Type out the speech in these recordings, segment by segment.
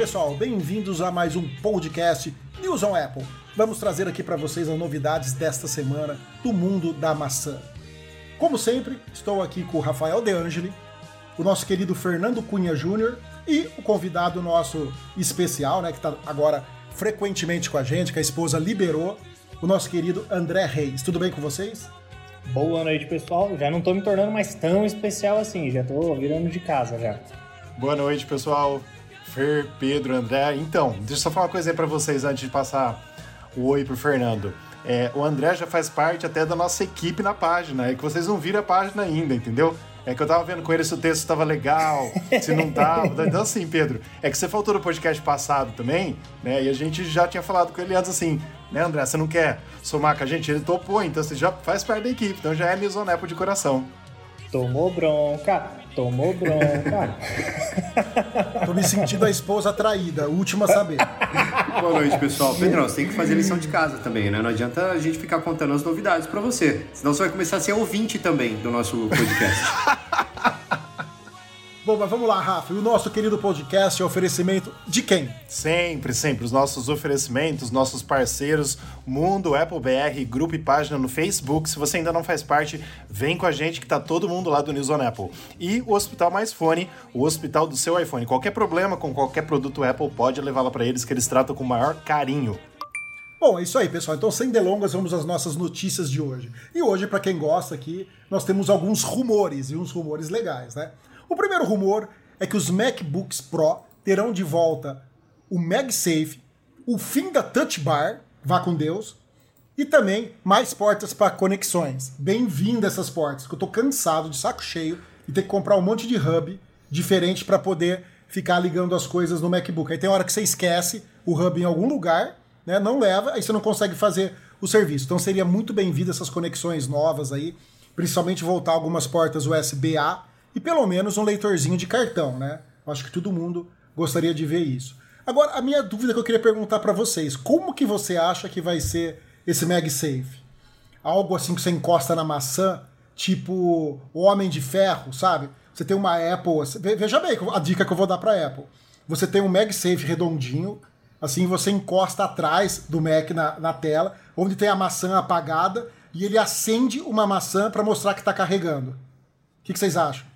pessoal, bem-vindos a mais um podcast News on Apple. Vamos trazer aqui para vocês as novidades desta semana do mundo da maçã. Como sempre, estou aqui com o Rafael De Angeli, o nosso querido Fernando Cunha Júnior e o convidado nosso especial, né, que está agora frequentemente com a gente, que a esposa liberou, o nosso querido André Reis. Tudo bem com vocês? Boa noite, pessoal. Já não tô me tornando mais tão especial assim, já tô virando de casa já. Boa noite, pessoal. Fer, Pedro, André. Então, deixa eu só falar uma coisa aí pra vocês antes de passar o oi pro Fernando. É, o André já faz parte até da nossa equipe na página, é que vocês não viram a página ainda, entendeu? É que eu tava vendo com ele se o texto estava legal, se não tava. Então, assim, Pedro, é que você faltou no podcast passado também, né? E a gente já tinha falado com ele antes assim, né, André? Você não quer somar com a gente? Ele topou, então você já faz parte da equipe, então já é Misonepo de coração. Tomou bronca, tomou bronca. Tô me sentindo a esposa traída, última a saber. Boa noite, pessoal. Pedrão, você tem que fazer lição de casa também, né? Não adianta a gente ficar contando as novidades para você. Senão você vai começar a ser ouvinte também do nosso podcast. Bom, mas vamos lá, Rafa. E o nosso querido podcast é oferecimento de quem? Sempre, sempre. Os nossos oferecimentos, nossos parceiros, Mundo, Apple BR, grupo e página no Facebook. Se você ainda não faz parte, vem com a gente que tá todo mundo lá do News on Apple. E o Hospital Mais Fone, o hospital do seu iPhone. Qualquer problema com qualquer produto Apple, pode levá-la para eles que eles tratam com o maior carinho. Bom, é isso aí, pessoal. Então, sem delongas, vamos às nossas notícias de hoje. E hoje, para quem gosta aqui, nós temos alguns rumores, e uns rumores legais, né? O primeiro rumor é que os MacBooks Pro terão de volta o MagSafe, o fim da Touch Bar, vá com Deus, e também mais portas para conexões. Bem-vindo essas portas, que eu tô cansado de saco cheio e ter que comprar um monte de hub diferente para poder ficar ligando as coisas no MacBook. Aí tem hora que você esquece o hub em algum lugar, né? Não leva, aí você não consegue fazer o serviço. Então seria muito bem-vindo essas conexões novas aí, principalmente voltar algumas portas USB-A e pelo menos um leitorzinho de cartão, né? Acho que todo mundo gostaria de ver isso. Agora, a minha dúvida que eu queria perguntar para vocês, como que você acha que vai ser esse MagSafe? Algo assim que você encosta na maçã, tipo Homem de Ferro, sabe? Você tem uma Apple, veja bem a dica que eu vou dar para Apple. Você tem um MagSafe redondinho, assim você encosta atrás do Mac na, na tela, onde tem a maçã apagada e ele acende uma maçã para mostrar que está carregando. O que, que vocês acham?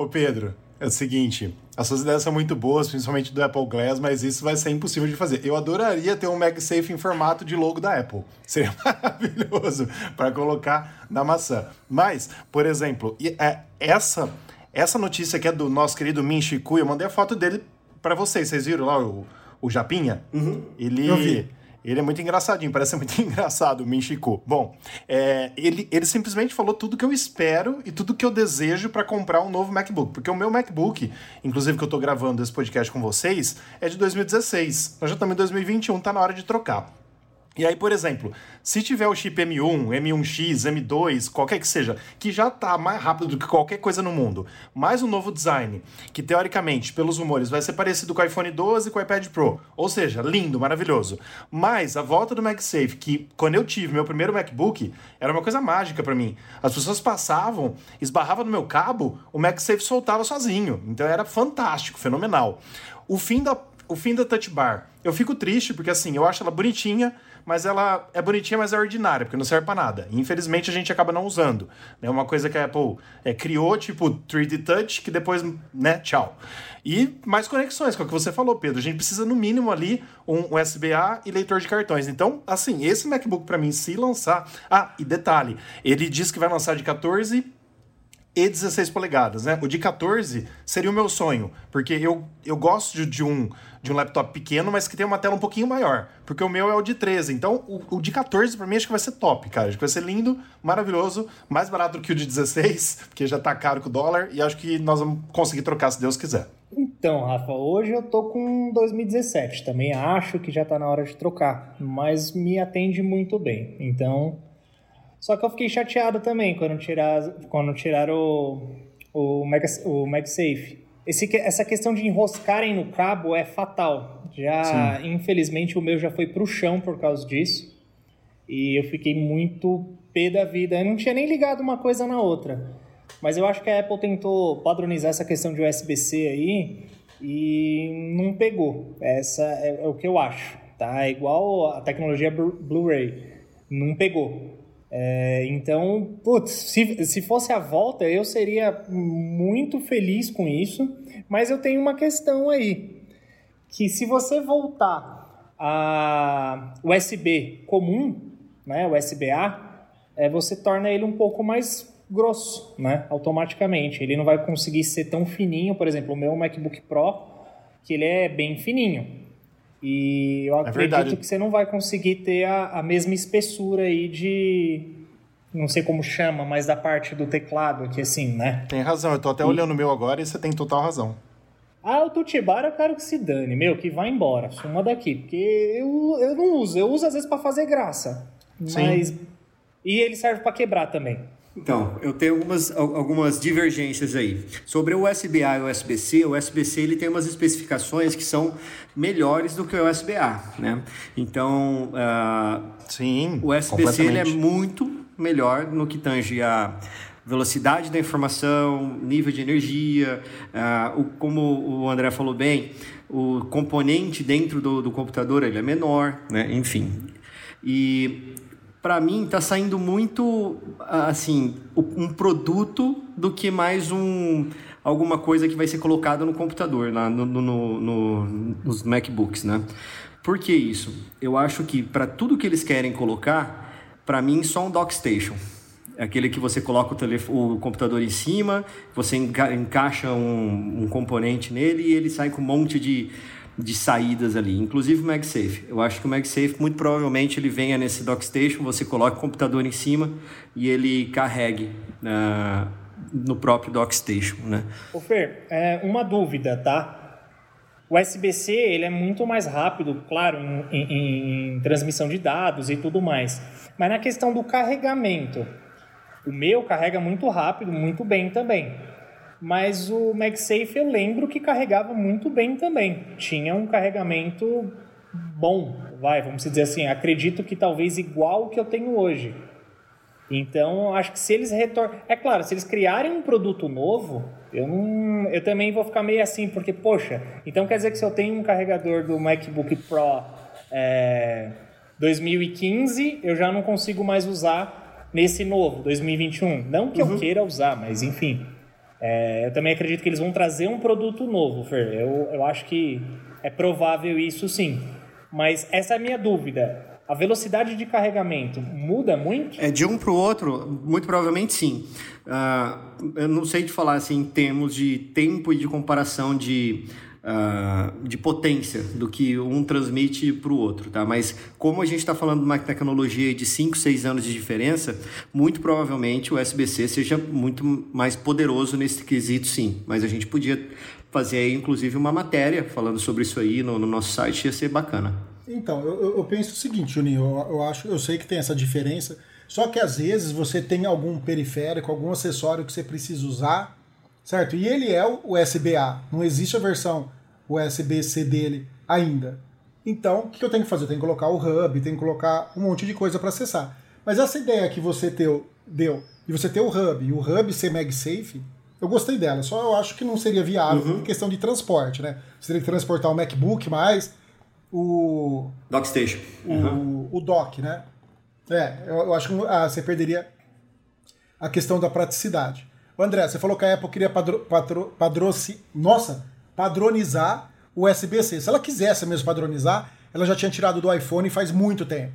Ô Pedro, é o seguinte, as suas ideias são muito boas, principalmente do Apple Glass, mas isso vai ser impossível de fazer. Eu adoraria ter um MagSafe em formato de logo da Apple. Seria maravilhoso para colocar na maçã. Mas, por exemplo, é, essa essa notícia aqui é do nosso querido Min Chiku, eu mandei a foto dele para vocês. Vocês viram lá o, o Japinha? Uhum. Ele Eu vi. Ele é muito engraçadinho, parece muito engraçado o Minchiku. Bom, é, ele, ele simplesmente falou tudo que eu espero e tudo que eu desejo para comprar um novo MacBook. Porque o meu MacBook, inclusive que eu tô gravando esse podcast com vocês, é de 2016. Nós já estamos em 2021, tá na hora de trocar. E aí, por exemplo, se tiver o chip M1, M1X, M2, qualquer que seja, que já tá mais rápido do que qualquer coisa no mundo, mais um novo design, que teoricamente, pelos rumores, vai ser parecido com o iPhone 12 e com o iPad Pro. Ou seja, lindo, maravilhoso. Mas a volta do MagSafe, que quando eu tive meu primeiro MacBook, era uma coisa mágica para mim. As pessoas passavam, esbarravam no meu cabo, o MagSafe soltava sozinho. Então era fantástico, fenomenal. O fim da o fim da Touch Bar. Eu fico triste porque assim, eu acho ela bonitinha, mas ela é bonitinha, mas é ordinária, porque não serve para nada. E, infelizmente a gente acaba não usando. É uma coisa que a Apple é, criou, tipo 3D Touch, que depois, né, tchau. E mais conexões, que é o que você falou, Pedro. A gente precisa, no mínimo, ali, um USB-A e leitor de cartões. Então, assim, esse MacBook para mim, se lançar. Ah, e detalhe, ele diz que vai lançar de 14 e 16 polegadas, né? O de 14 seria o meu sonho, porque eu, eu gosto de, de um, de um laptop pequeno, mas que tem uma tela um pouquinho maior, porque o meu é o de 13. Então, o, o de 14 para mim acho que vai ser top, cara. Acho que vai ser lindo, maravilhoso, mais barato do que o de 16, porque já tá caro com o dólar, e acho que nós vamos conseguir trocar se Deus quiser. Então, Rafa, hoje eu tô com 2017. Também acho que já tá na hora de trocar, mas me atende muito bem. Então, só que eu fiquei chateado também quando tirar quando tiraram o o, Mag, o MagSafe. Esse, essa questão de enroscarem no cabo é fatal. Já, Sim. infelizmente, o meu já foi pro chão por causa disso. E eu fiquei muito pé da vida. Eu não tinha nem ligado uma coisa na outra. Mas eu acho que a Apple tentou padronizar essa questão de USB-C aí e não pegou. Essa é, é o que eu acho, tá? É igual a tecnologia Blu-ray, não pegou. É, então, putz, se, se fosse a volta, eu seria muito feliz com isso, mas eu tenho uma questão aí, que se você voltar a USB comum, né, USB-A, é, você torna ele um pouco mais grosso, né, automaticamente. Ele não vai conseguir ser tão fininho, por exemplo, o meu MacBook Pro, que ele é bem fininho. E eu é acredito verdade. que você não vai conseguir ter a, a mesma espessura aí de, não sei como chama, mas da parte do teclado aqui assim, né? Tem razão, eu tô até e... olhando o meu agora e você tem total razão. Ah, o Tutibar eu quero que se dane, meu, que vá embora, suma daqui, porque eu, eu não uso, eu uso às vezes para fazer graça, Sim. mas... E ele serve para quebrar também. Então, eu tenho algumas, algumas divergências aí. Sobre o USB-A e o USB-C, o USB-C ele tem umas especificações que são melhores do que o USB-A, né? Então, uh, Sim, o USB-C ele é muito melhor no que tange a velocidade da informação, nível de energia, uh, o, como o André falou bem, o componente dentro do, do computador ele é menor, né? Enfim. E para mim está saindo muito assim um produto do que mais um alguma coisa que vai ser colocada no computador lá no, no, no, nos MacBooks, né? Por que isso? Eu acho que para tudo que eles querem colocar, para mim só um dockstation. É aquele que você coloca o, o computador em cima, você enca encaixa um, um componente nele e ele sai com um monte de de saídas ali, inclusive o MagSafe. Eu acho que o MagSafe, muito provavelmente, ele venha nesse dockstation, você coloca o computador em cima e ele carregue uh, no próprio dockstation, né? Ô Fer, é, uma dúvida, tá? O USB-C ele é muito mais rápido, claro, em, em, em transmissão de dados e tudo mais. Mas na questão do carregamento, o meu carrega muito rápido, muito bem também. Mas o MagSafe eu lembro que carregava muito bem também. Tinha um carregamento bom, vai, vamos dizer assim. Acredito que talvez igual o que eu tenho hoje. Então, acho que se eles retornam. É claro, se eles criarem um produto novo, eu, não... eu também vou ficar meio assim, porque, poxa, então quer dizer que se eu tenho um carregador do MacBook Pro é... 2015, eu já não consigo mais usar nesse novo, 2021. Não que uhum. eu queira usar, mas enfim. É, eu também acredito que eles vão trazer um produto novo, Fer. Eu, eu acho que é provável isso sim. Mas essa é a minha dúvida. A velocidade de carregamento muda muito? É de um para o outro, muito provavelmente sim. Uh, eu não sei te falar assim, em termos de tempo e de comparação de uh, de potência do que um transmite para o outro, tá? Mas como a gente está falando de uma tecnologia de 5, 6 anos de diferença, muito provavelmente o USB-C seja muito mais poderoso nesse quesito, sim. Mas a gente podia fazer aí, inclusive, uma matéria falando sobre isso aí no, no nosso site, ia ser bacana. Então, eu, eu penso o seguinte, Juninho, eu, eu, acho, eu sei que tem essa diferença, só que às vezes você tem algum periférico, algum acessório que você precisa usar certo? E ele é o USB-A, não existe a versão USB-C dele ainda. Então, o que eu tenho que fazer? Eu tenho que colocar o hub, tenho que colocar um monte de coisa para acessar. Mas essa ideia que você teu, deu, de você ter o hub e o hub ser MagSafe, eu gostei dela, só eu acho que não seria viável uhum. em questão de transporte, né? Você teria que transportar o MacBook mais o. Dockstation. O, uhum. o dock, né? É, eu, eu acho que ah, você perderia a questão da praticidade. André, você falou que a Apple queria padro, padro, padroci, nossa, padronizar o USB-C. Se ela quisesse mesmo padronizar, ela já tinha tirado do iPhone faz muito tempo.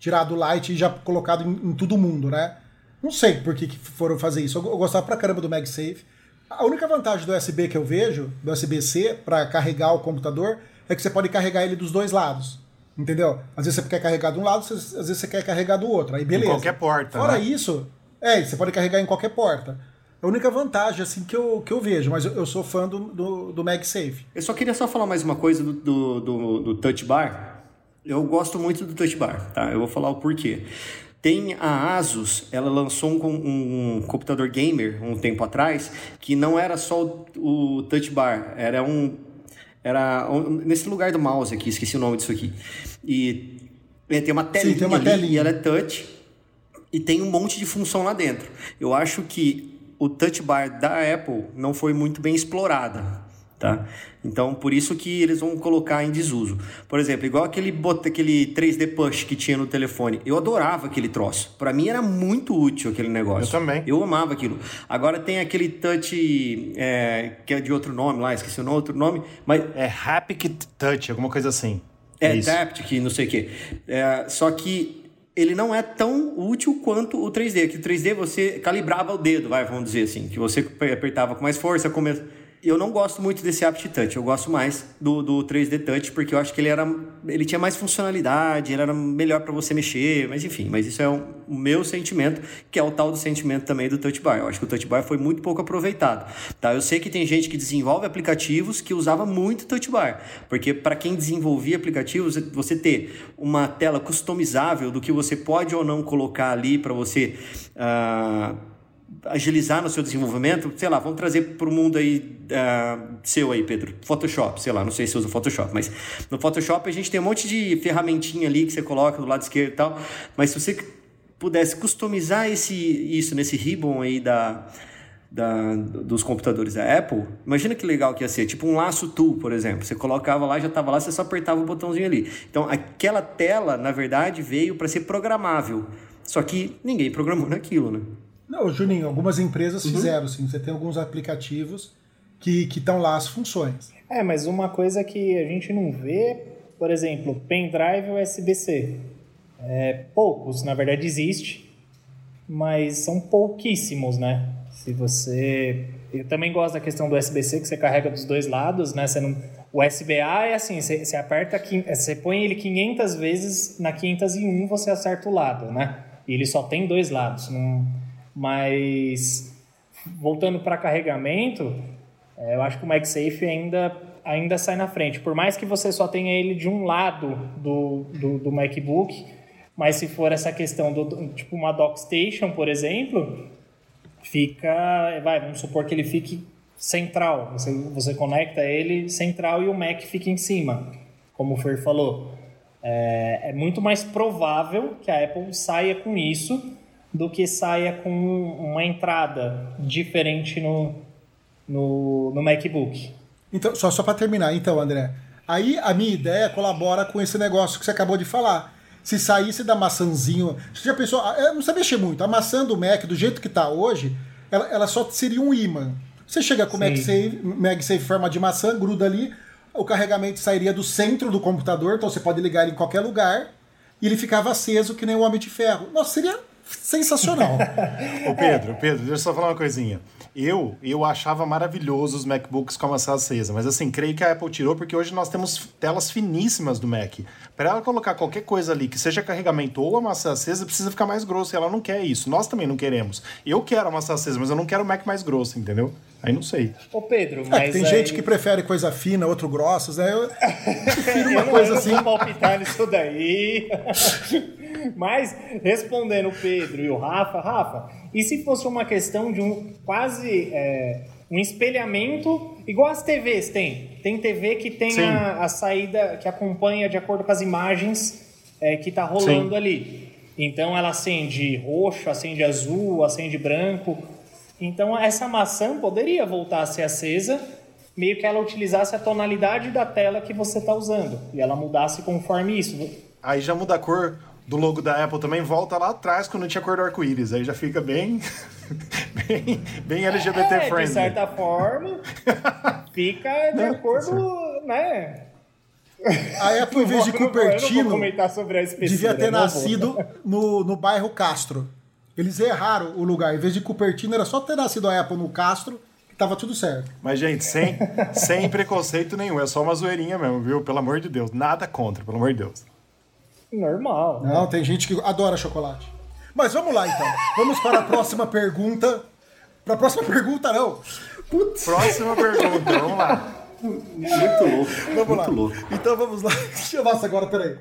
Tirado o Lite e já colocado em, em todo mundo, né? Não sei por que, que foram fazer isso. Eu, eu gostava pra caramba do MagSafe. A única vantagem do USB que eu vejo, do USB-C, para carregar o computador, é que você pode carregar ele dos dois lados. Entendeu? Às vezes você quer carregar de um lado, às vezes você quer carregar do outro. Aí beleza. Em qualquer porta. Fora né? isso, é, você pode carregar em qualquer porta. É a única vantagem assim que eu, que eu vejo, mas eu, eu sou fã do, do, do MagSafe. Eu só queria só falar mais uma coisa do, do, do, do Touch Bar. Eu gosto muito do Touch Bar, tá? Eu vou falar o porquê. Tem a Asus, ela lançou um, um, computador gamer um tempo atrás que não era só o, o Touch Bar, era um era um, nesse lugar do mouse aqui, esqueci o nome disso aqui. E é, tem uma telinha, Sim, tem uma ali, telinha. e ela é touch e tem um monte de função lá dentro. Eu acho que o touch bar da Apple não foi muito bem explorada. Tá? Então, por isso que eles vão colocar em desuso. Por exemplo, igual aquele, aquele 3D Push que tinha no telefone. Eu adorava aquele troço. Para mim era muito útil aquele negócio. Eu também. Eu amava aquilo. Agora tem aquele touch é, que é de outro nome lá, esqueci o outro nome, mas... É Haptic Touch, alguma coisa assim. É, é Taptic, não sei o quê. É, só que ele não é tão útil quanto o 3D, que o 3D você calibrava o dedo, vai, vamos dizer assim, que você apertava com mais força, começa eu não gosto muito desse Apt Touch, eu gosto mais do, do 3D Touch, porque eu acho que ele era ele tinha mais funcionalidade, ele era melhor para você mexer, mas enfim, mas isso é um, o meu sentimento, que é o tal do sentimento também do Touch Bar. Eu acho que o Touch Bar foi muito pouco aproveitado. Tá? Eu sei que tem gente que desenvolve aplicativos que usava muito Touch Bar, porque para quem desenvolvia aplicativos, você ter uma tela customizável do que você pode ou não colocar ali para você uh, agilizar no seu desenvolvimento, sei lá, vamos trazer para o mundo aí uh, seu aí, Pedro, Photoshop, sei lá, não sei se usa Photoshop, mas no Photoshop a gente tem um monte de ferramentinha ali que você coloca do lado esquerdo e tal, mas se você pudesse customizar esse, isso nesse ribbon aí da, da, dos computadores da Apple, imagina que legal que ia ser, tipo um laço tool, por exemplo, você colocava lá, já estava lá, você só apertava o botãozinho ali. Então aquela tela, na verdade, veio para ser programável, só que ninguém programou naquilo, né? Não, Juninho, algumas empresas uhum. fizeram, sim. Você tem alguns aplicativos que estão lá as funções. É, mas uma coisa que a gente não vê, por exemplo, pendrive USB-C. É, poucos, na verdade existe, mas são pouquíssimos, né? Se você... Eu também gosto da questão do USB-C, que você carrega dos dois lados, né? Você não... O USB-A é assim, você, você aperta, você põe ele 500 vezes, na 501 você acerta o lado, né? E ele só tem dois lados, não mas voltando para carregamento, é, eu acho que o MagSafe ainda, ainda sai na frente. Por mais que você só tenha ele de um lado do, do, do MacBook, mas se for essa questão do tipo uma dockstation, por exemplo, fica, vai, vamos supor que ele fique central. Você, você conecta ele central e o Mac fica em cima, como o Fer falou. É, é muito mais provável que a Apple saia com isso do que saia com uma entrada diferente no, no, no MacBook. Então, só, só para terminar, então, André. Aí a minha ideia colabora com esse negócio que você acabou de falar. Se saísse da maçãzinho. Você já pensou? Ah, não precisa mexer muito. A maçã do Mac, do jeito que está hoje, ela, ela só seria um imã. Você chega com o MagSafe, MagSafe forma de maçã, gruda ali, o carregamento sairia do centro do computador, então você pode ligar ele em qualquer lugar, e ele ficava aceso que nem o Homem de Ferro. Nossa, seria sensacional. Ô Pedro, Pedro, deixa eu só falar uma coisinha. Eu, eu achava maravilhoso os MacBooks com a maçã acesa, mas assim, creio que a Apple tirou porque hoje nós temos telas finíssimas do Mac. Para ela colocar qualquer coisa ali que seja carregamento ou a maçã acesa, precisa ficar mais grosso e ela não quer isso. Nós também não queremos. Eu quero a maçã acesa, mas eu não quero o Mac mais grosso, entendeu? Aí não sei. Ô Pedro, é, mas. tem aí... gente que prefere coisa fina, outro grossos, né? Eu prefiro uma eu coisa não, assim. Eu não vou palpitar nisso daí. Mas, respondendo o Pedro e o Rafa, Rafa, e se fosse uma questão de um quase é, um espelhamento, igual as TVs tem? Tem TV que tem a, a, saída que acompanha de acordo com as imagens é, que está rolando Sim. ali. Então ela acende roxo, acende azul, acende branco. Então essa maçã poderia voltar a ser acesa, meio que ela utilizasse a tonalidade da tela que você está usando e ela mudasse conforme isso. Aí já muda a cor do logo da Apple também volta lá atrás quando tinha cor do arco-íris. Aí já fica bem. bem, bem LGBT é, friendly. De certa forma, fica de acordo, né? A Apple, em vez de Cupertino, devia ter nascido no, no bairro Castro. Eles erraram o lugar. Em vez de Cupertino, era só ter nascido a Apple no Castro, que tava tudo certo. Mas, gente, sem, sem preconceito nenhum. É só uma zoeirinha mesmo, viu? Pelo amor de Deus. Nada contra, pelo amor de Deus. Normal. Não, tem gente que adora chocolate. Mas vamos lá então. Vamos para a próxima pergunta. Para a próxima pergunta, não. Putz. Próxima pergunta, vamos lá. Muito louco. Vamos muito lá. louco. Então vamos lá. Nossa, agora, peraí.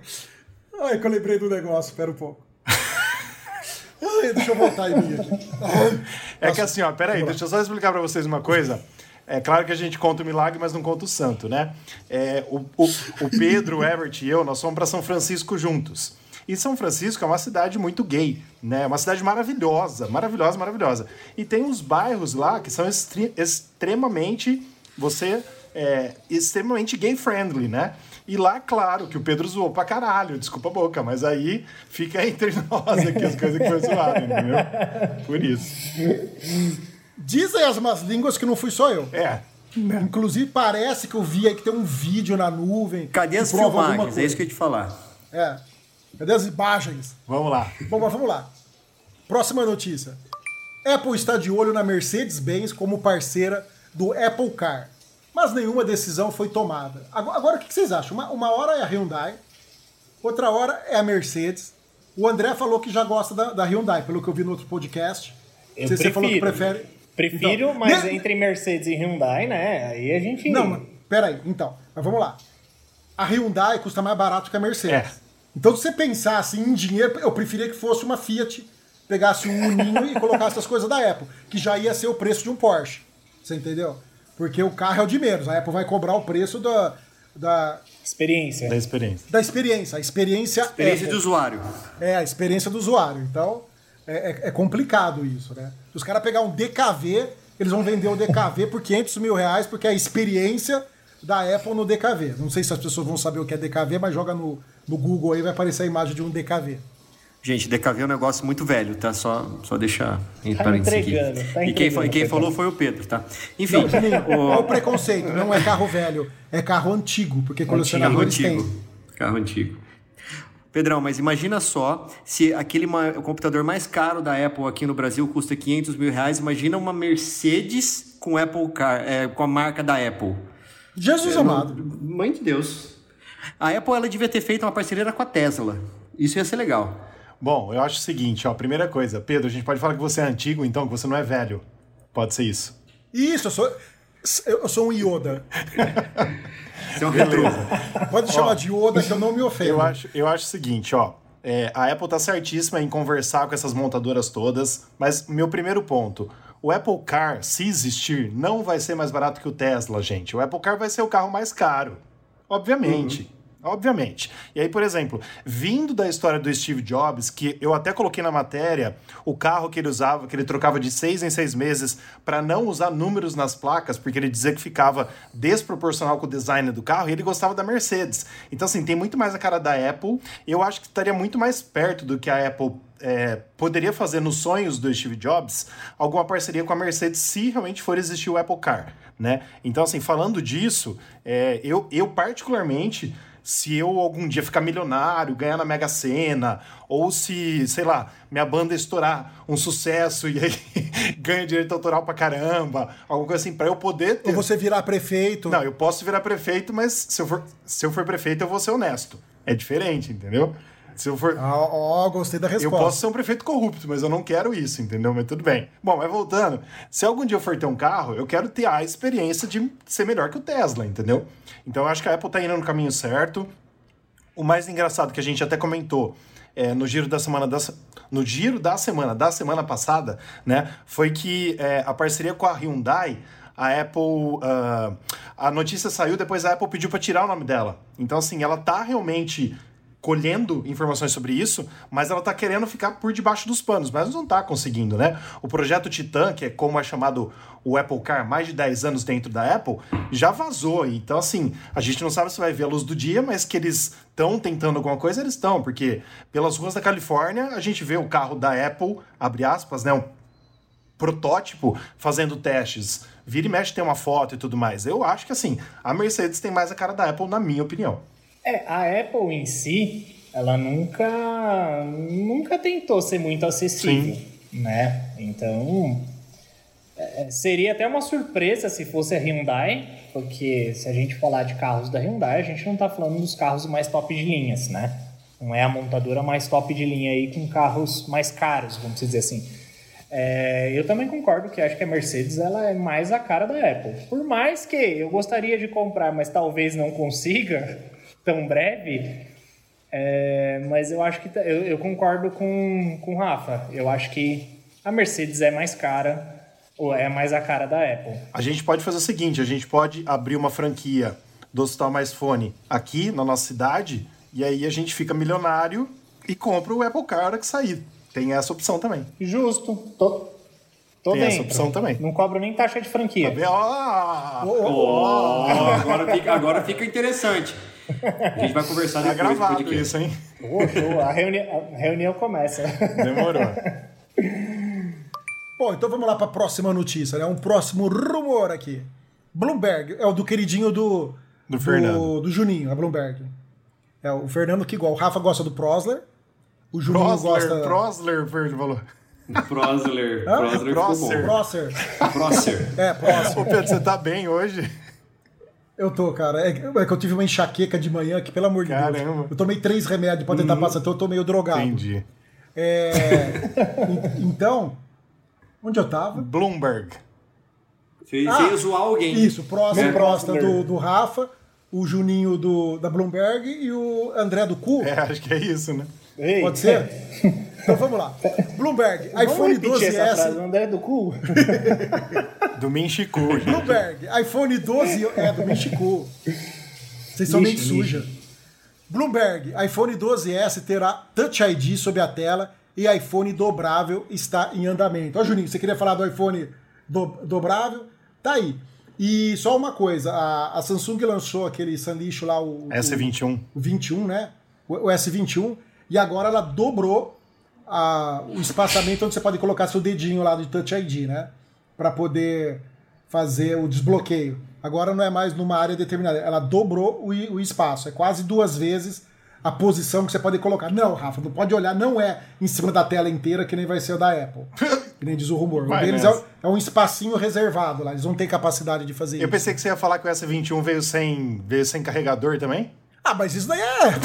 Ai, que eu lembrei do negócio, espera um pouco. Ai, deixa eu voltar em mim aqui. Ai, é que assim, ó, peraí, deixa eu só explicar para vocês uma coisa. É claro que a gente conta o milagre, mas não conta o santo, né? É, o, o, o Pedro, o Everett e eu, nós fomos para São Francisco juntos. E São Francisco é uma cidade muito gay, né? Uma cidade maravilhosa, maravilhosa, maravilhosa. E tem uns bairros lá que são extremamente. Você é, extremamente gay-friendly, né? E lá, claro, que o Pedro zoou pra caralho, desculpa a boca, mas aí fica entre nós aqui as coisas que foi zoado, entendeu? Por isso. Dizem as más línguas que não fui só eu. É. Inclusive, parece que eu vi aí que tem um vídeo na nuvem. Cadê as filmagens? É isso que eu ia te falar. É. Cadê as imagens? Vamos lá. Bom, mas vamos lá. Próxima notícia. Apple está de olho na Mercedes-Benz como parceira do Apple Car. Mas nenhuma decisão foi tomada. Agora, agora, o que vocês acham? Uma, uma hora é a Hyundai, outra hora é a Mercedes. O André falou que já gosta da, da Hyundai, pelo que eu vi no outro podcast. Eu Você- Você falou que prefiro. prefere. Prefiro, Então, mas ne- entre Mercedes e Hyundai, né? Aí a gente. Não, mas peraí, então. Mas vamos lá. A Hyundai custa mais barato que a Mercedes. É. Então, se você pensar assim em dinheiro, eu preferia que fosse uma Fiat, pegasse um Uninho e colocasse as coisas da Apple, que já ia ser o preço de um Porsche. Você entendeu? Porque o carro é o de menos. A Apple vai cobrar o preço da, da, Experiência. Da experiência. da experiência. A experiência, Experiência Apple. do usuário. É, a experiência do usuário. Então, é, é- é complicado isso, né? Se os caras pegar um DKV, eles vão vender o DKV por 500 mil reais, porque é a experiência da Apple no DKV. Não sei se as pessoas vão saber o que é DKV, mas joga no, no Google aí, vai aparecer a imagem de um DKV. Gente, DKV é um negócio muito velho, tá? Só, só deixar entre Tá parênteses aqui. tá e quem, foi- quem falou foi o Pedro, tá? Enfim, Olha o o preconceito, não é carro velho, é carro antigo, porque carro colecionadores antigo. têm. Carro antigo. Pedrão, mas imagina só se aquele o computador mais caro da Apple aqui no Brasil custa 500 mil reais. Imagina uma Mercedes com Apple Car, é, com a marca da Apple. Jesus amado. Mãe de Deus. A Apple ela devia ter feito uma parceria com a Tesla. Isso ia ser legal. Bom, eu acho o seguinte, ó. Primeira coisa, Pedro, a gente pode falar que você é antigo, então, que você não é velho. Pode ser isso. Isso, eu sou, eu sou um Yoda. É um retrô. Pode chamar de Yoda que eu não me ofendo. Eu acho, eu acho o seguinte, ó. é, a Apple tá certíssima em conversar com essas montadoras todas, mas meu primeiro ponto. O Apple Car, se existir, não vai ser mais barato que o Tesla, gente. O Apple Car vai ser o carro mais caro. Obviamente. Obviamente. E aí, por exemplo, vindo da história do Steve Jobs, que eu até coloquei na matéria, o carro que ele usava, que ele trocava de seis em seis meses para não usar números nas placas, porque ele dizia que ficava desproporcional com o design do carro, e ele gostava da Mercedes. Então, assim, tem muito mais a cara da Apple. Eu acho que estaria muito mais perto do que a Apple é, poderia fazer nos sonhos do Steve Jobs alguma parceria com a Mercedes se realmente for existir o Apple Car, né? Então, assim, falando disso, é, eu, eu particularmente, se eu algum dia ficar milionário, ganhar na Mega Sena, ou se, sei lá, minha banda estourar um sucesso e aí ganha direito autoral pra caramba, alguma coisa assim, pra eu poder ter... Ou você virar prefeito. Não, eu posso virar prefeito, mas se eu for, se eu for prefeito, eu vou ser honesto. É diferente, entendeu? Se eu for... Ó, ó, gostei da Eu resposta. posso ser um prefeito corrupto, mas eu não quero isso, entendeu? Mas tudo bem. Bom, mas voltando, se algum dia eu for ter um carro, eu quero ter a experiência de ser melhor que o Tesla, entendeu? Então eu acho que a Apple tá indo no caminho certo. O mais engraçado que a gente até comentou é, no giro da semana da, no giro da semana da semana passada, né, foi que é, a parceria com a Hyundai a Apple. ah, a notícia saiu, depois a Apple pediu para tirar o nome dela. Então, assim, ela tá realmente colhendo informações sobre isso, mas ela tá querendo ficar por debaixo dos panos, mas não tá conseguindo, né? O projeto Titan, que é como é chamado o Apple Car, mais de 10 anos dentro da Apple, já vazou. Então, assim, a gente não sabe se vai ver a luz do dia, mas que eles estão tentando alguma coisa, eles estão, porque pelas ruas da Califórnia a gente vê o carro da Apple, abre aspas, né? Um protótipo fazendo testes. Vira e mexe tem uma foto e tudo mais. Eu acho que assim, a Mercedes tem mais a cara da Apple, na minha opinião. É, a Apple em si, ela nunca nunca tentou ser muito acessível, né? Então, é, seria até uma surpresa se fosse a Hyundai, porque se a gente falar de carros da Hyundai, a gente não tá falando dos carros mais top de linhas, né? Não é a montadora mais top de linha aí com carros mais caros, vamos dizer assim. É, eu também concordo que acho que a Mercedes ela é mais a cara da Apple. Por mais que eu gostaria de comprar, mas talvez não consiga tão breve. é, mas eu acho que tá- eu, eu concordo com, com o Rafa. Eu acho que a Mercedes é mais cara, ou é mais a cara da Apple. A gente pode fazer o seguinte: a gente pode abrir uma franquia do Hospital Mais Fone aqui na nossa cidade, e aí a gente fica milionário e compra o Apple Car hora que sair. Tem essa opção também. Justo, to- Tô Tem dentro. essa opção também. Não cobro nem taxa de franquia. Tá vendo? Ah, Ó, agora, fica, agora fica interessante. A gente vai conversar tá depois do gravado isso, hein? Ô, show, a, reuni a reunião começa. Demorou. Bom, então vamos lá para a próxima notícia, né? Um próximo rumor aqui. Bloomberg, é o do queridinho do... Do Fernando. Do, Juninho, a Bloomberg. É o Fernando que igual. O Rafa gosta do Prosler. O Juninho Prosler, gosta... Prosler, Verde falou. Prosler. Prosler Prosser. Prosser. Prosser. É, Prosser. Ô Pedro, você tá bem hoje? Eu tô, cara. É, que- é que eu tive uma enxaqueca de manhã que, pelo amor de Caramba. Deus. Eu tomei três remédios pra tentar passar, então eu tô meio drogado. Entendi. É, en- então, onde eu tava? Bloomberg. Você, Ah, ia zoar alguém. Isso, próximo É. Prosta Prosler. do, do Rafa, o Juninho do, da Bloomberg e o André do Cu. É, acho que é isso, né? Ei, Pode ser? Então vamos lá. Bloomberg, Vamos iPhone repetir essa frase, 12S. André do cu? Do Minchiku, gente. Bloomberg, iPhone 12. É, do Michiku. Vocês são mente Lixo, suja. Bloomberg, iPhone 12S terá Touch ID sob a tela e iPhone dobrável está em andamento. Ó, Juninho, você queria falar do iPhone do- dobrável? Tá aí. E só uma coisa, a, a Samsung lançou aquele sanduíche lá, o, o- S21. o 21, né? O, o S21, e agora ela dobrou a- o espaçamento onde você pode colocar seu dedinho lá de Touch ID, né? Para poder fazer o desbloqueio. Agora não é mais numa área determinada, ela dobrou o, o espaço, é quase duas vezes a posição que você pode colocar. Não, Rafa, não pode olhar, não é em cima da tela inteira que nem vai ser o da Apple. que nem diz o rumor. Vai deles é, é um espacinho reservado lá, eles não têm capacidade de fazer Eu isso. pensei que você ia falar que o S21 veio sem, veio sem carregador também. Ah, mas isso daí é.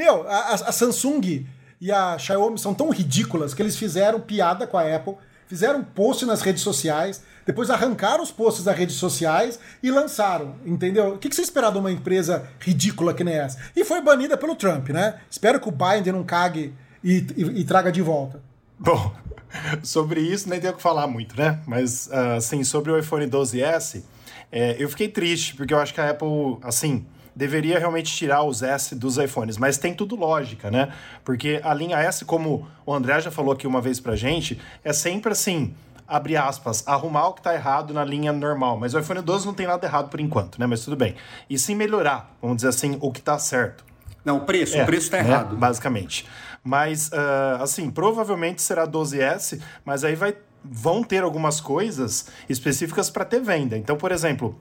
Meu, a, a- Samsung e a Xiaomi são tão ridículas que eles fizeram piada com a Apple, fizeram post nas redes sociais, depois arrancaram os posts das redes sociais e lançaram, entendeu? O que você esperava de uma empresa ridícula que nem essa? E foi banida pelo Trump, né? Espero que o Biden não cague e, e- e traga de volta. Bom, sobre isso nem tenho o que falar muito, né? Mas, assim, sobre o iPhone 12S, é, eu fiquei triste, porque eu acho que a Apple, assim, deveria realmente tirar os S dos iPhones, mas tem tudo lógica, né? Porque a linha S, como o André já falou aqui uma vez pra gente, é sempre assim, abre aspas, arrumar o que tá errado na linha normal. Mas o iPhone 12 não tem nada errado por enquanto, né? Mas tudo bem. E sim melhorar, vamos dizer assim, o que tá certo. Não, o preço. É, o preço tá né, errado. Basicamente. Mas, ah, assim, provavelmente será 12S, mas aí vai, vão ter algumas coisas específicas para ter venda. Então, por exemplo,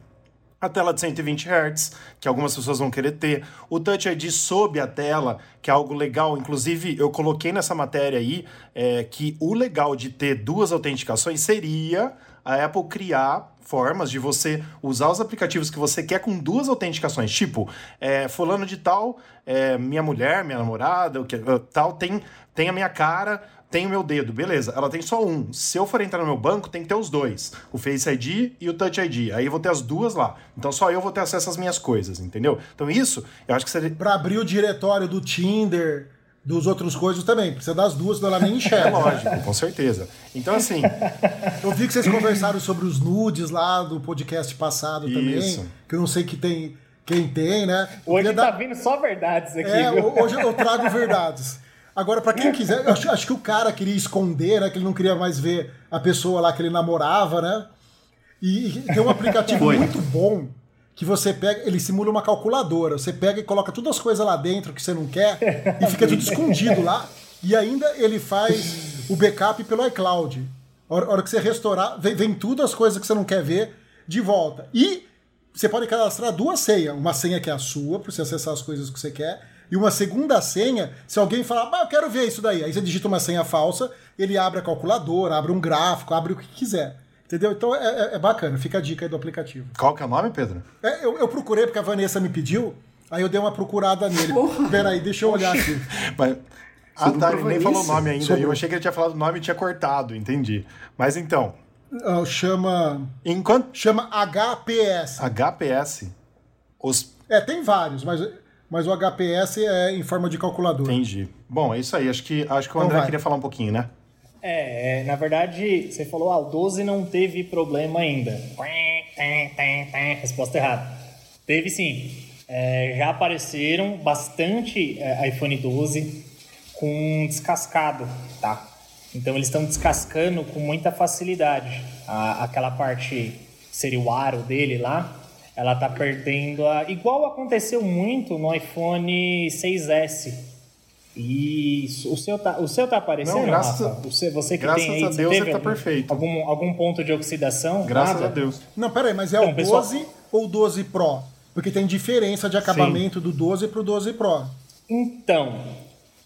a tela de 120 Hz, que algumas pessoas vão querer ter, o Touch ID sob a tela, que é algo legal. Inclusive, eu coloquei nessa matéria aí é, que o legal de ter duas autenticações seria a Apple criar formas de você usar os aplicativos que você quer com duas autenticações. Tipo, é, fulano de tal, é, minha mulher, minha namorada, o que, uh, tal, tem, tem a minha cara, tem o meu dedo, beleza. Ela tem só um. Se eu for entrar no meu banco, tem que ter os dois: o Face ID e o Touch ID. Aí eu vou ter as duas lá. Então só eu vou ter acesso às minhas coisas, entendeu? Então isso, eu acho que seria. Pra abrir o diretório do Tinder, dos outros coisas também, precisa das duas, senão ela nem É enxerga. lógico, com certeza. Então, assim, Eu vi que vocês conversaram sobre os nudes lá do podcast passado Isso. também. Que eu não sei que tem, quem tem, né? Eu Hoje tá dar- vindo só verdades aqui, É, viu? ho- hoje eu trago verdades. Agora, pra quem quiser, eu acho, acho que o cara queria esconder, né? Que ele não queria mais ver a pessoa lá que ele namorava, né? E, e tem um aplicativo Foi. muito bom que você pega, ele simula uma calculadora. Você pega e coloca todas as coisas lá dentro que você não quer e fica tudo escondido lá. E ainda ele faz o backup pelo iCloud. A hora, que você restaurar, vem, vem tudo as coisas que você não quer ver de volta. E você pode cadastrar duas senhas. Uma senha que é a sua, para você acessar as coisas que você quer. E uma segunda senha, se alguém falar, ah, eu quero ver isso daí. Aí você digita uma senha falsa, ele abre a calculadora, abre um gráfico, abre o que quiser. Entendeu? Então é, é- é bacana, fica a dica aí do aplicativo. qual que é o nome, Pedro? É, eu, eu procurei porque a Vanessa me pediu, aí eu dei uma procurada nele. Peraí, deixa eu olhar aqui. Mas... Ah, tá, ele nem falou o nome ainda. Sobre- Eu achei que ele tinha falado o nome e tinha cortado, entendi. Mas então, Ah, chama. enquanto. Chama HPS. HPS, os É, tem vários, mas, mas o HPS é em forma de calculadora. Entendi. Bom, é isso aí. Acho que, acho que o Então André vai. queria falar um pouquinho, né? É, é, na verdade, você falou, ah, o 12 não teve problema ainda. Resposta errada. Teve sim. É, já apareceram bastante é, iPhone 12 com descascado, tá? Então eles estão descascando com muita facilidade. A, aquela parte seria o aro dele lá, ela tá perdendo a. Igual aconteceu muito no iPhone 6S. Isso. O seu tá, o seu tá aparecendo, Não, graças Rafa? O seu, você que graças tem aí, a você Deus, ele tá perfeito. Algum, algum ponto de oxidação? Graças Nada? a Deus. Não, peraí, mas é Então, o pessoal- 12 ou o 12 Pro? Porque tem diferença de acabamento do 12 pro 12 Pro. Então,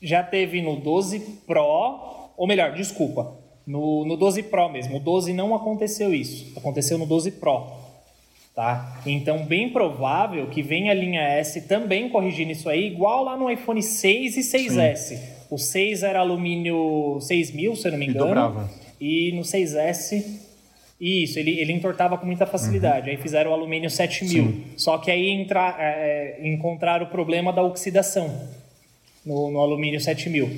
já teve no 12 Pro, ou melhor, desculpa, no, no 12 Pro mesmo. O 12 não aconteceu isso. Aconteceu no 12 Pro. Tá? Então, bem provável que venha a linha S também corrigindo isso aí, igual lá no iPhone 6 e 6S. O 6 era alumínio 6000, se eu não me E engano. dobrava. E no 6S, isso, ele, ele entortava com muita facilidade. Aí fizeram o alumínio 7000. Só que aí entra, é, encontraram o problema da oxidação no, no alumínio 7000.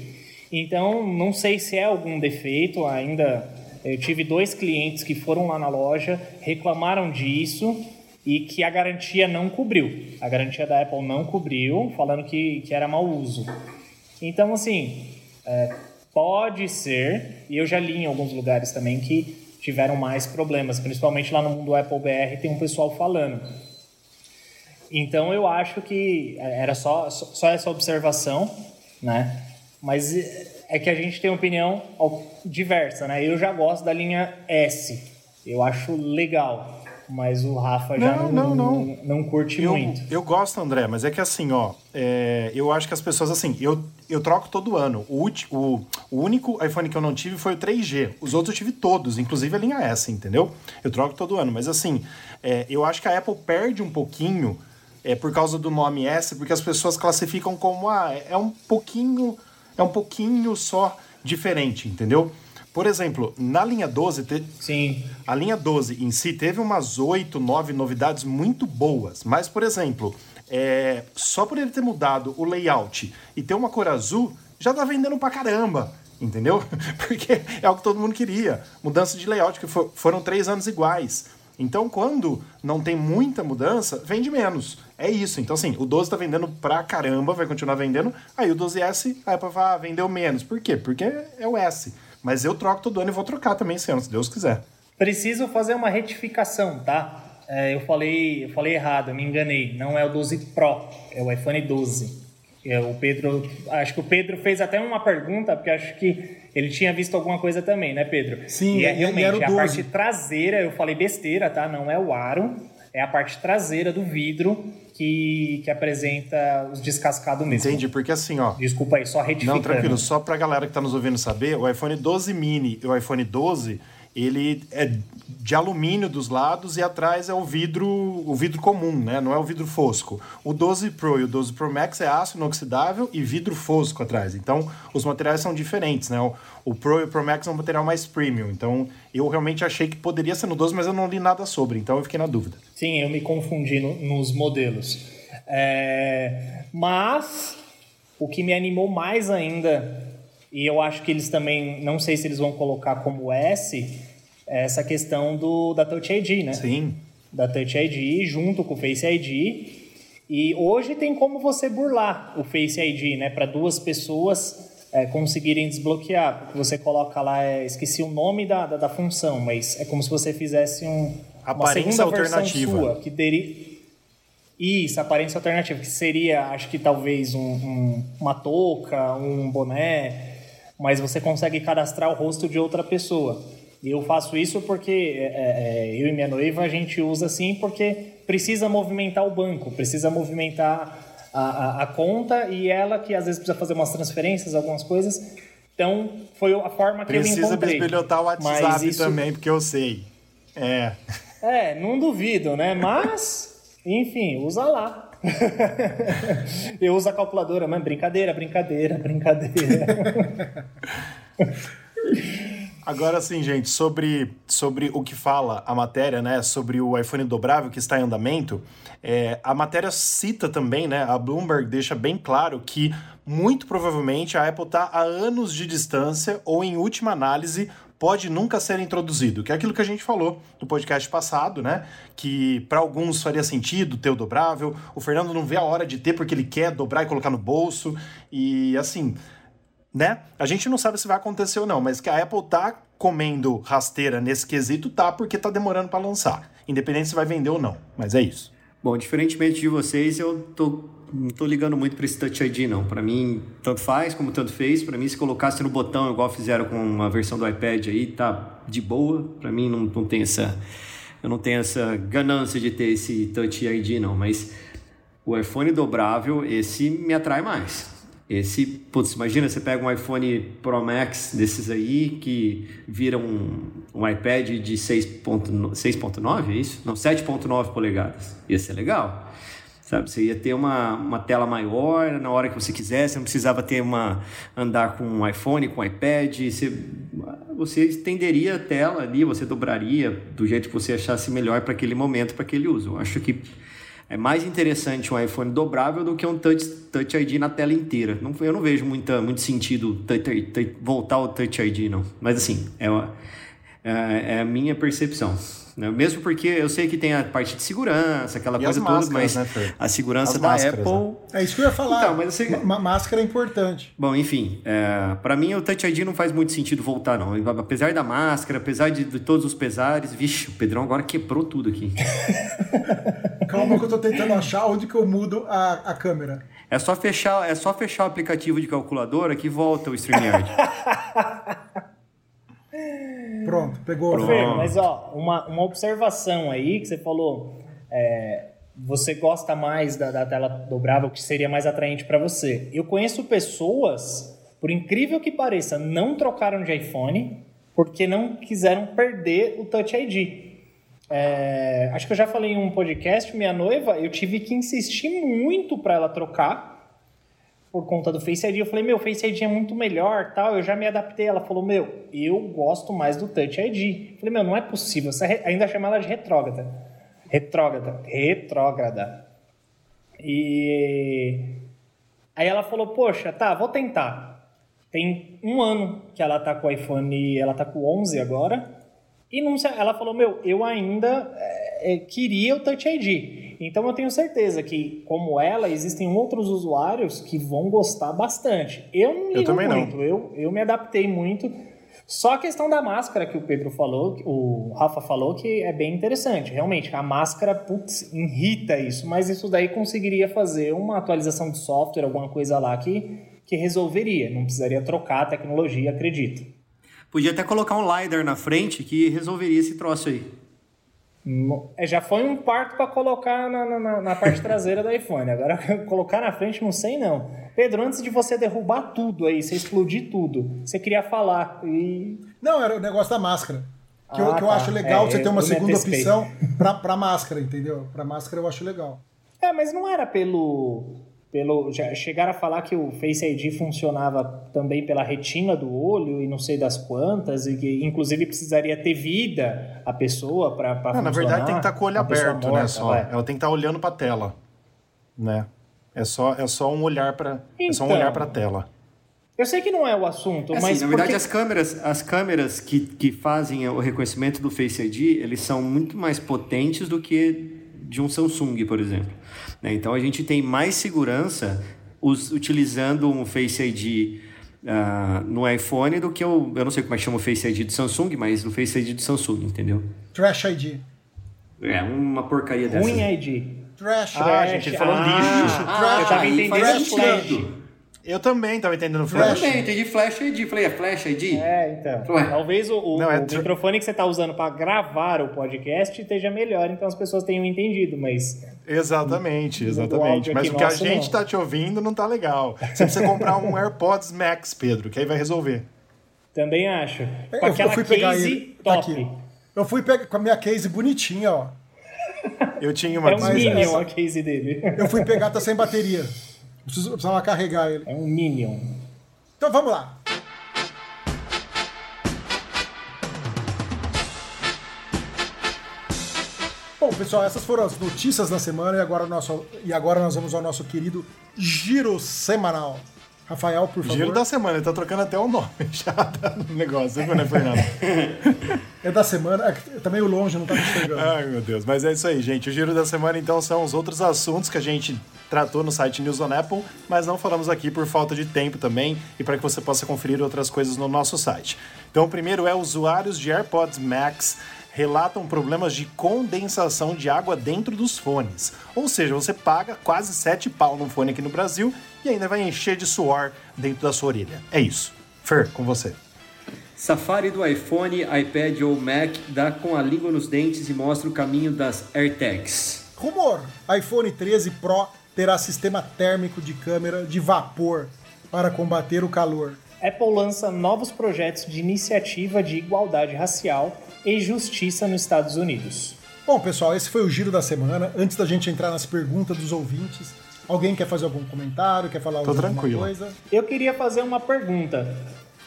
Então, não sei se é algum defeito ainda. Eu tive dois clientes que foram lá na loja, reclamaram disso e que a garantia não cobriu. A garantia da Apple não cobriu, falando que, que era mau uso. Então, assim, é, pode ser, e eu já li em alguns lugares também que tiveram mais problemas, principalmente lá no mundo Apple BR tem um pessoal falando. Então eu acho que era só, só essa observação, né? Mas é que a gente tem opinião diversa, né? Eu já gosto da linha S, eu acho legal, mas o Rafa já Não, não, não, não, não curte Eu, muito. eu gosto, André, mas é que assim, ó, é, eu acho que as pessoas, assim, eu, eu troco todo ano. O, o, o único iPhone que eu não tive foi o 3G. Os outros eu tive todos, inclusive a linha S, entendeu? Eu troco todo ano. Mas assim, é, eu acho que a Apple perde um pouquinho é, por causa do nome S, porque as pessoas classificam como, ah, é um pouquinho, é um pouquinho só diferente, entendeu? Por exemplo, na linha 12, te- Sim, a linha 12 em si teve umas 8, 9 novidades muito boas, mas, por exemplo, é, só por ele ter mudado o layout e ter uma cor azul, já tá vendendo pra caramba, entendeu? Porque é o que todo mundo queria. Mudança de layout, que for- foram três anos iguais. Então, quando não tem muita mudança, vende menos. É isso. Então, assim, o 12 tá vendendo pra caramba, vai continuar vendendo. Aí o 12S, a Apple fala, ah, vendeu menos. Por quê? Porque é o S. Mas eu troco todo ano e vou trocar também esse ano, se Deus quiser. Preciso fazer uma retificação, tá? É, eu falei, eu falei errado, me enganei. Não é o 12 Pro, é o iPhone 12. É, o Pedro, acho que o Pedro fez até uma pergunta, porque acho que ele tinha visto alguma coisa também, né, Pedro? Sim, e é realmente era o a 12. parte traseira, eu falei besteira, tá? Não é o aro, é a parte traseira do vidro que, que apresenta os descascados mesmo. Entendi, porque assim, ó. Desculpa aí, só retificando. Não, tranquilo, só pra galera que tá nos ouvindo saber, o iPhone 12 mini e o iPhone 12, ele é de alumínio dos lados e atrás é o vidro, o vidro comum, né? Não é o vidro fosco. O 12 Pro e o 12 Pro Max é aço inoxidável e vidro fosco atrás. Então, os materiais são diferentes, né? O, o Pro e o Pro Max é um material mais premium. Então, eu realmente achei que poderia ser no 12, mas eu não li nada sobre, então eu fiquei na dúvida. Sim, eu me confundi no- nos modelos. É, mas o que me animou mais ainda, e eu acho que eles também, não sei se eles vão colocar como S, essa questão do, da Touch ID, né? Sim. Da Touch ID junto com o Face ID. E hoje tem como você burlar o Face ID, né? Para duas pessoas é, conseguirem desbloquear. Porque você coloca lá, é, esqueci o nome da, da, da função, mas é como se você fizesse um, uma Aparência segunda versão alternativa. sua, que teria... Isso, aparência alternativa, que seria, acho que talvez um- um- uma touca, um boné, mas você consegue cadastrar o rosto de outra pessoa. E eu faço isso porque é, é, eu e minha noiva a gente usa assim porque precisa movimentar o banco, precisa movimentar a, a- a conta e ela que às vezes precisa fazer umas transferências, algumas coisas. Então foi a forma que eu Precisa encontrei. bisbilhotar o WhatsApp isso- também, porque eu sei. É. é, não duvido, né? Mas, enfim, usa lá. Eu uso a calculadora, mas brincadeira, brincadeira, brincadeira. Agora sim, gente, sobre, sobre o que fala a matéria, né? Sobre o iPhone dobrável que está em andamento, é, a matéria cita também, né? A Bloomberg deixa bem claro que muito provavelmente a Apple está a anos de distância ou, em última análise, pode nunca ser introduzido, que é aquilo que a gente falou no podcast passado, né? Que para alguns faria sentido ter o dobrável. O Fernando não vê a hora de ter porque ele quer dobrar e colocar no bolso. E assim, né? A gente não sabe se vai acontecer ou não, mas que a Apple tá comendo rasteira nesse quesito, tá, porque tá demorando para lançar. Independente se vai vender ou não. Mas é isso. Bom, diferentemente de vocês, eu tô, não tô ligando muito para esse Touch ID, não. Para mim, tanto faz como tanto fez. Para mim, se colocasse no botão, igual fizeram com uma versão do iPad aí, tá de boa. Para mim, não, não tem essa... Eu não tenho essa ganância de ter esse Touch ID, não. Mas o iPhone dobrável, esse me atrai mais. Esse, putz, imagina, você pega um iPhone Pro Max desses aí, que vira um, um iPad de 6.9, é isso? Não, 7.9 polegadas. Ia ser legal. Sabe, você ia ter uma, uma tela maior na hora que você quisesse, você não precisava ter uma andar com um iPhone, com um iPad, você, você estenderia a tela ali, você dobraria do jeito que você achasse melhor para aquele momento, para aquele uso. Eu acho que é mais interessante um iPhone dobrável do que um Touch, touch ID na tela inteira. Não, eu não vejo muita, muito sentido voltar ao Touch ID, não. Mas assim, é, é, é a minha percepção. Né? Mesmo porque eu sei que tem a parte de segurança, aquela e coisa toda, mas né, a segurança as da Apple. Né? É isso que eu ia falar. Então, mas você... máscara é importante. Bom, enfim, é, para mim o Touch ID não faz muito sentido voltar, não. Apesar da máscara, apesar de, de todos os pesares, vixe, o Pedrão agora quebrou tudo aqui. Calma que eu tô tentando achar onde que eu mudo a, a câmera. É só fechar, é só fechar o aplicativo de calculadora que volta o StreamYard. Pronto, pegou. Pronto. Fê, mas ó, uma, uma observação aí que você falou, é, você gosta mais da, da tela dobrável, que seria mais atraente para você. Eu conheço pessoas, por incrível que pareça, não trocaram de iPhone porque não quiseram perder o Touch ID. É, acho que eu já falei em um podcast, minha noiva, eu tive que insistir muito para ela trocar por conta do Face ID. Eu falei, meu, Face ID é muito melhor, tal. Eu já me adaptei. Ela falou, meu, eu gosto mais do Touch ID. Eu falei, meu, não é possível. Você ainda chama ela de retrógrada. Retrógrada. Retrógrada. E aí ela falou, poxa, tá, vou tentar. Tem um ano que ela tá com o iPhone, ela tá com 11 agora. E não, ela falou, meu, eu ainda é, queria o Touch ID. Então eu tenho certeza que, como ela, existem outros usuários que vão gostar bastante. Eu não ligo eu muito, não. Eu, eu me adaptei muito. Só a questão da máscara que o Pedro falou, o Rafa falou, que é bem interessante. Realmente, a máscara, putz, irrita isso, mas isso daí conseguiria fazer uma atualização de software, alguma coisa lá que, que resolveria. Não precisaria trocar a tecnologia, acredito. Podia até colocar um LiDAR na frente que resolveria esse troço aí. É, já foi um parto para colocar na, na, na, parte traseira do iPhone. Agora, colocar na frente, não sei não. Pedro, antes de você derrubar tudo aí, você explodir tudo, você queria falar e... Não, era o negócio da máscara. Que, ah, eu, que tá. eu acho legal é, você ter uma segunda opção para máscara, entendeu? Para máscara eu acho legal. É, mas não era pelo pelo já chegaram a falar que o Face ID funcionava também pela retina do olho e não sei das quantas e que inclusive precisaria ter vida a pessoa para funcionar. Na verdade tem que estar tá com o olho aberto, né, morta, né, só. Vai. Ela tem que estar tá olhando para a tela, né? É só é só um olhar para então, é só um olhar para a então, tela. Eu sei que não é o assunto, é mas assim, na verdade porque... as câmeras, as câmeras que, que fazem o reconhecimento do Face ID, eles são muito mais potentes do que de um Samsung, por exemplo. Né? Então a gente tem mais segurança us, utilizando um Face ID uh, no iPhone do que o. Eu não sei como é que chama o Face ID do Samsung, mas o Face ID do Samsung, entendeu? Trash ID. É, uma porcaria dessa. Ruim ID. Trash. Ah, gente, ele falou ah, lixo. Ah, Trash. Eu tava entendendo flash. Eu também estava entendendo Flash. Eu também entendi Flash ID. Falei, é Flash ID? É, então. Ué. Talvez o, o, Não, é o microfone que você está usando para gravar o podcast esteja melhor, então as pessoas tenham entendido, mas. Exatamente, exatamente. Mas o que a gente está te ouvindo não tá legal. Você precisa comprar um AirPods Max, Pedro, que aí vai resolver. Também acho. Com eu, aquela eu fui pegar case ele, tá top. Aqui. Eu fui pegar com a minha case bonitinha, ó. Eu tinha uma. É um Minion a case dele. Eu fui pegar, tá sem bateria. Preciso, precisava carregar ele. É um Minion. Então vamos lá. Bom, pessoal, essas foram as notícias da semana e agora, nosso, e agora nós vamos ao nosso querido giro semanal. Rafael, por favor. Giro da semana, ele tá trocando até o nome já no negócio, viu, né, Fernando? é da semana, é, tá meio longe, não tá me chegando. Ai, meu Deus. Mas é isso aí, gente. O giro da semana, então, são os outros assuntos que a gente tratou no site News on Apple, mas não falamos aqui por falta de tempo também e para que você possa conferir outras coisas no nosso site. Então, o primeiro é usuários de AirPods Max relatam problemas de condensação de água dentro dos fones. Ou seja, você paga quase 7 pau num fone aqui no Brasil e ainda vai encher de suor dentro da sua orelha. É isso. Fer, com você. Safari do iPhone, iPad ou Mac dá com a língua nos dentes e mostra o caminho das AirTags. Rumor: iPhone 13 Pro terá sistema térmico de câmera de vapor para combater o calor. Apple lança novos projetos de iniciativa de igualdade racial e justiça nos Estados Unidos. Bom, pessoal, esse foi o giro da semana. Antes da gente entrar nas perguntas dos ouvintes, alguém quer fazer algum comentário, quer falar Tô alguma tranquilo. coisa? Eu queria fazer uma pergunta.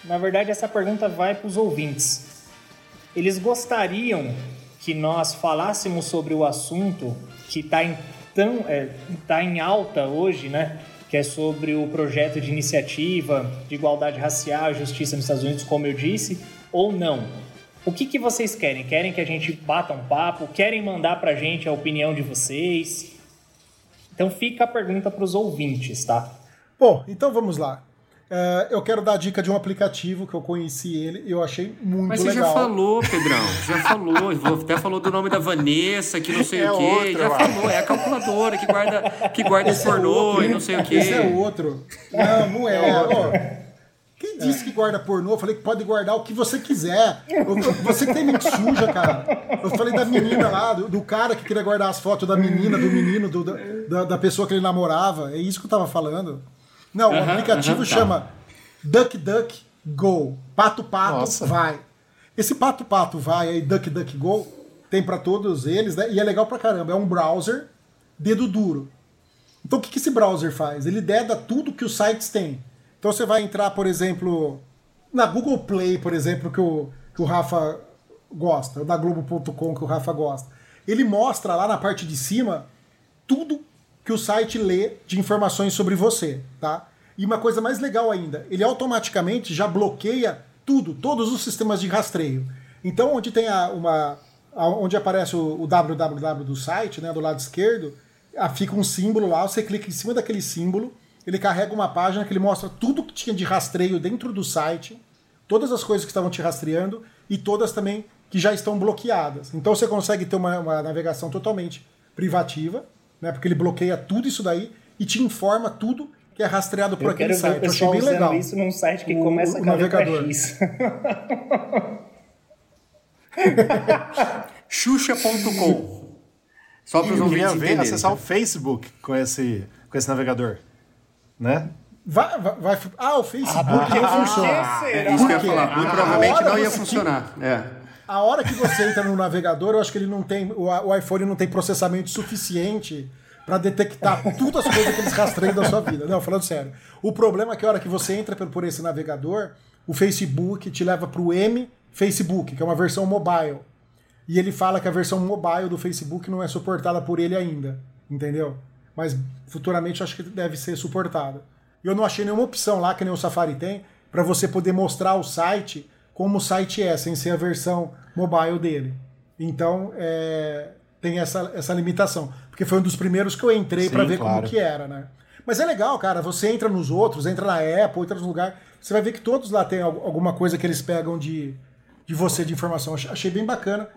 Na verdade, essa pergunta vai para os ouvintes. Eles gostariam que nós falássemos sobre o assunto que está em, tão, é, tá em alta hoje, né? Que é sobre o projeto de iniciativa de igualdade racial e justiça nos Estados Unidos, como eu disse, ou não? O que, que vocês querem? Querem que a gente bata um papo? Querem mandar pra gente a opinião de vocês? Então fica a pergunta para os ouvintes, tá? Bom, então vamos lá. É, eu quero dar a dica de um aplicativo que eu conheci ele e eu achei muito Mas você legal. já falou, Pedrão. Já falou. Até falou do nome da Vanessa, que não sei É o quê. outro, já falou. É a calculadora que guarda, que guarda Esse é pornô outro, e não sei o quê. Esse é outro. Não, não é. Ó, quem disse que guarda pornô? Eu falei que pode guardar o que você quiser. Eu- Você que tem mente suja, cara. Eu falei da menina lá, do, do cara que queria guardar as fotos da menina, do menino, do- da, da pessoa que ele namorava. É isso que eu tava falando. Não, o aplicativo tá. chama Duck Duck Go. Pato Pato Nossa. vai. Esse Pato Pato vai aí, Duck Duck Go, tem pra todos eles, né? E é legal pra caramba. É um browser dedo duro. Então o que, que esse browser faz? Ele deda tudo que os sites têm. Então você vai entrar, por exemplo, na Google Play, por exemplo, que o, que o Rafa gosta, ou da Globo.com que o Rafa gosta. Ele mostra lá na parte de cima tudo que o site lê de informações sobre você, tá? E uma coisa mais legal ainda, ele automaticamente já bloqueia tudo, todos os sistemas de rastreio. Então, onde tem a, uma, a- onde aparece o, o www do site, né, do lado esquerdo, ah, fica um símbolo lá, você clica em cima daquele símbolo, ele carrega uma página que ele mostra tudo que tinha de rastreio dentro do site, todas as coisas que estavam te rastreando e todas também que já estão bloqueadas. Então você consegue ter uma, uma navegação totalmente privativa, né? Porque ele bloqueia tudo isso daí e te informa tudo que é rastreado por Eu aquele quero ver o site. Eu achei pessoal bem usando legal. isso num site que O- começa o letra navegador. Xuxa.com. Só para os ouvintes a ver entenderem. acessar o Facebook com esse, com esse navegador. Né? Vai, vai, vai- ah, o Facebook porque não por funciona. que será? É isso que eu ia falar. Muito provavelmente não ia funcionar. É. A hora que você entra no navegador, eu acho que ele não tem. O, o iPhone não tem processamento suficiente para detectar todas as coisas que eles rastreiam da sua vida. Não, falando sério. O problema é que a hora que você entra por, por esse navegador, o Facebook te leva para o M Facebook, que é uma versão mobile. E ele fala que a versão mobile do Facebook não é suportada por ele ainda. Entendeu? Mas futuramente acho que deve ser suportada. Eu não achei nenhuma opção lá, que nem o Safari tem, para você poder mostrar o site como o site é, sem ser a versão mobile dele. Então, é, tem essa, essa limitação. Porque foi um dos primeiros que eu entrei para ver claro. como que era, né? Mas é legal, cara. Você entra nos outros, entra na Apple, entra nos lugares. Você vai ver que todos lá tem al- alguma coisa que eles pegam de, de você de informação. Ach- Achei bem bacana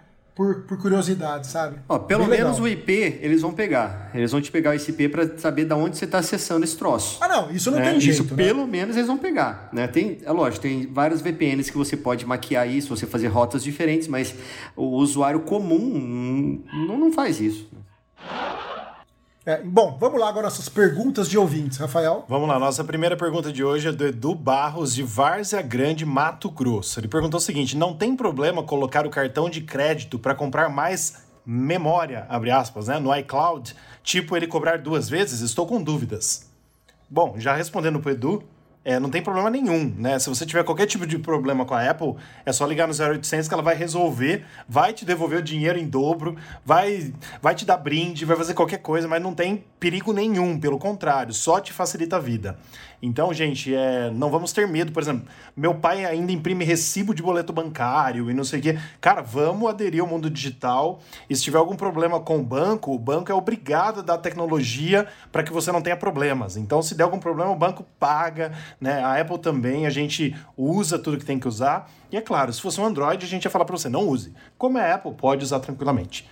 por, por curiosidade, sabe? Ó, pelo Bem menos legal. o IP eles vão pegar. Eles vão te pegar esse IP para saber de onde você está acessando esse troço. Ah, não, isso não né? tem jeito. Isso né? pelo menos eles vão pegar, né? Tem, é lógico, tem vários VPNs que você pode maquiar isso, você fazer rotas diferentes, mas o usuário comum hum, não, não faz isso. É, bom, vamos lá agora nossas perguntas de ouvintes, Rafael. Vamos lá, nossa primeira pergunta de hoje é do Edu Barros, de Várzea Grande, Mato Grosso. Ele perguntou o seguinte: não tem problema colocar o cartão de crédito para comprar mais memória, abre aspas, né, no iCloud? Tipo ele cobrar duas vezes? Estou com dúvidas. Bom, já respondendo pro Edu, é, não tem problema nenhum, né? Se você tiver qualquer tipo de problema com a Apple, é só ligar no 0800 que ela vai resolver, vai te devolver o dinheiro em dobro, vai, vai te dar brinde, vai fazer qualquer coisa, mas não tem perigo nenhum, pelo contrário, só te facilita a vida. Então, gente, é, não vamos ter medo. Por exemplo, meu pai ainda imprime recibo de boleto bancário e não sei o quê. Cara, vamos aderir ao mundo digital. E se tiver algum problema com o banco, o banco é obrigado a dar tecnologia para que você não tenha problemas. Então, se der algum problema, o banco paga, né? A Apple também, a gente usa tudo que tem que usar. E é claro, se fosse um Android, a gente ia falar para você, não use. Como é Apple, pode usar tranquilamente.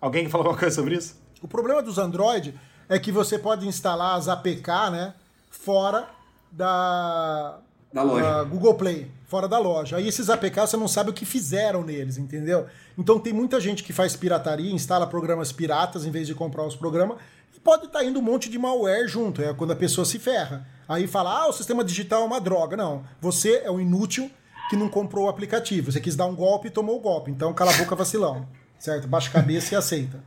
Alguém quer falar alguma coisa sobre isso? O problema dos Android é que você pode instalar as APK, né? fora da, da loja. Google Play, fora da loja. Aí esses APK você não sabe o que fizeram neles, entendeu? Então tem muita gente que faz pirataria, instala programas piratas em vez de comprar os programas, e pode estar tá indo um monte de malware junto, é quando a pessoa se ferra. Aí fala, ah, o sistema digital é uma droga. Não, você é um inútil que não comprou o aplicativo. Você quis dar um golpe e tomou o golpe. Então cala a boca vacilão. Certo? Baixa a cabeça e aceita.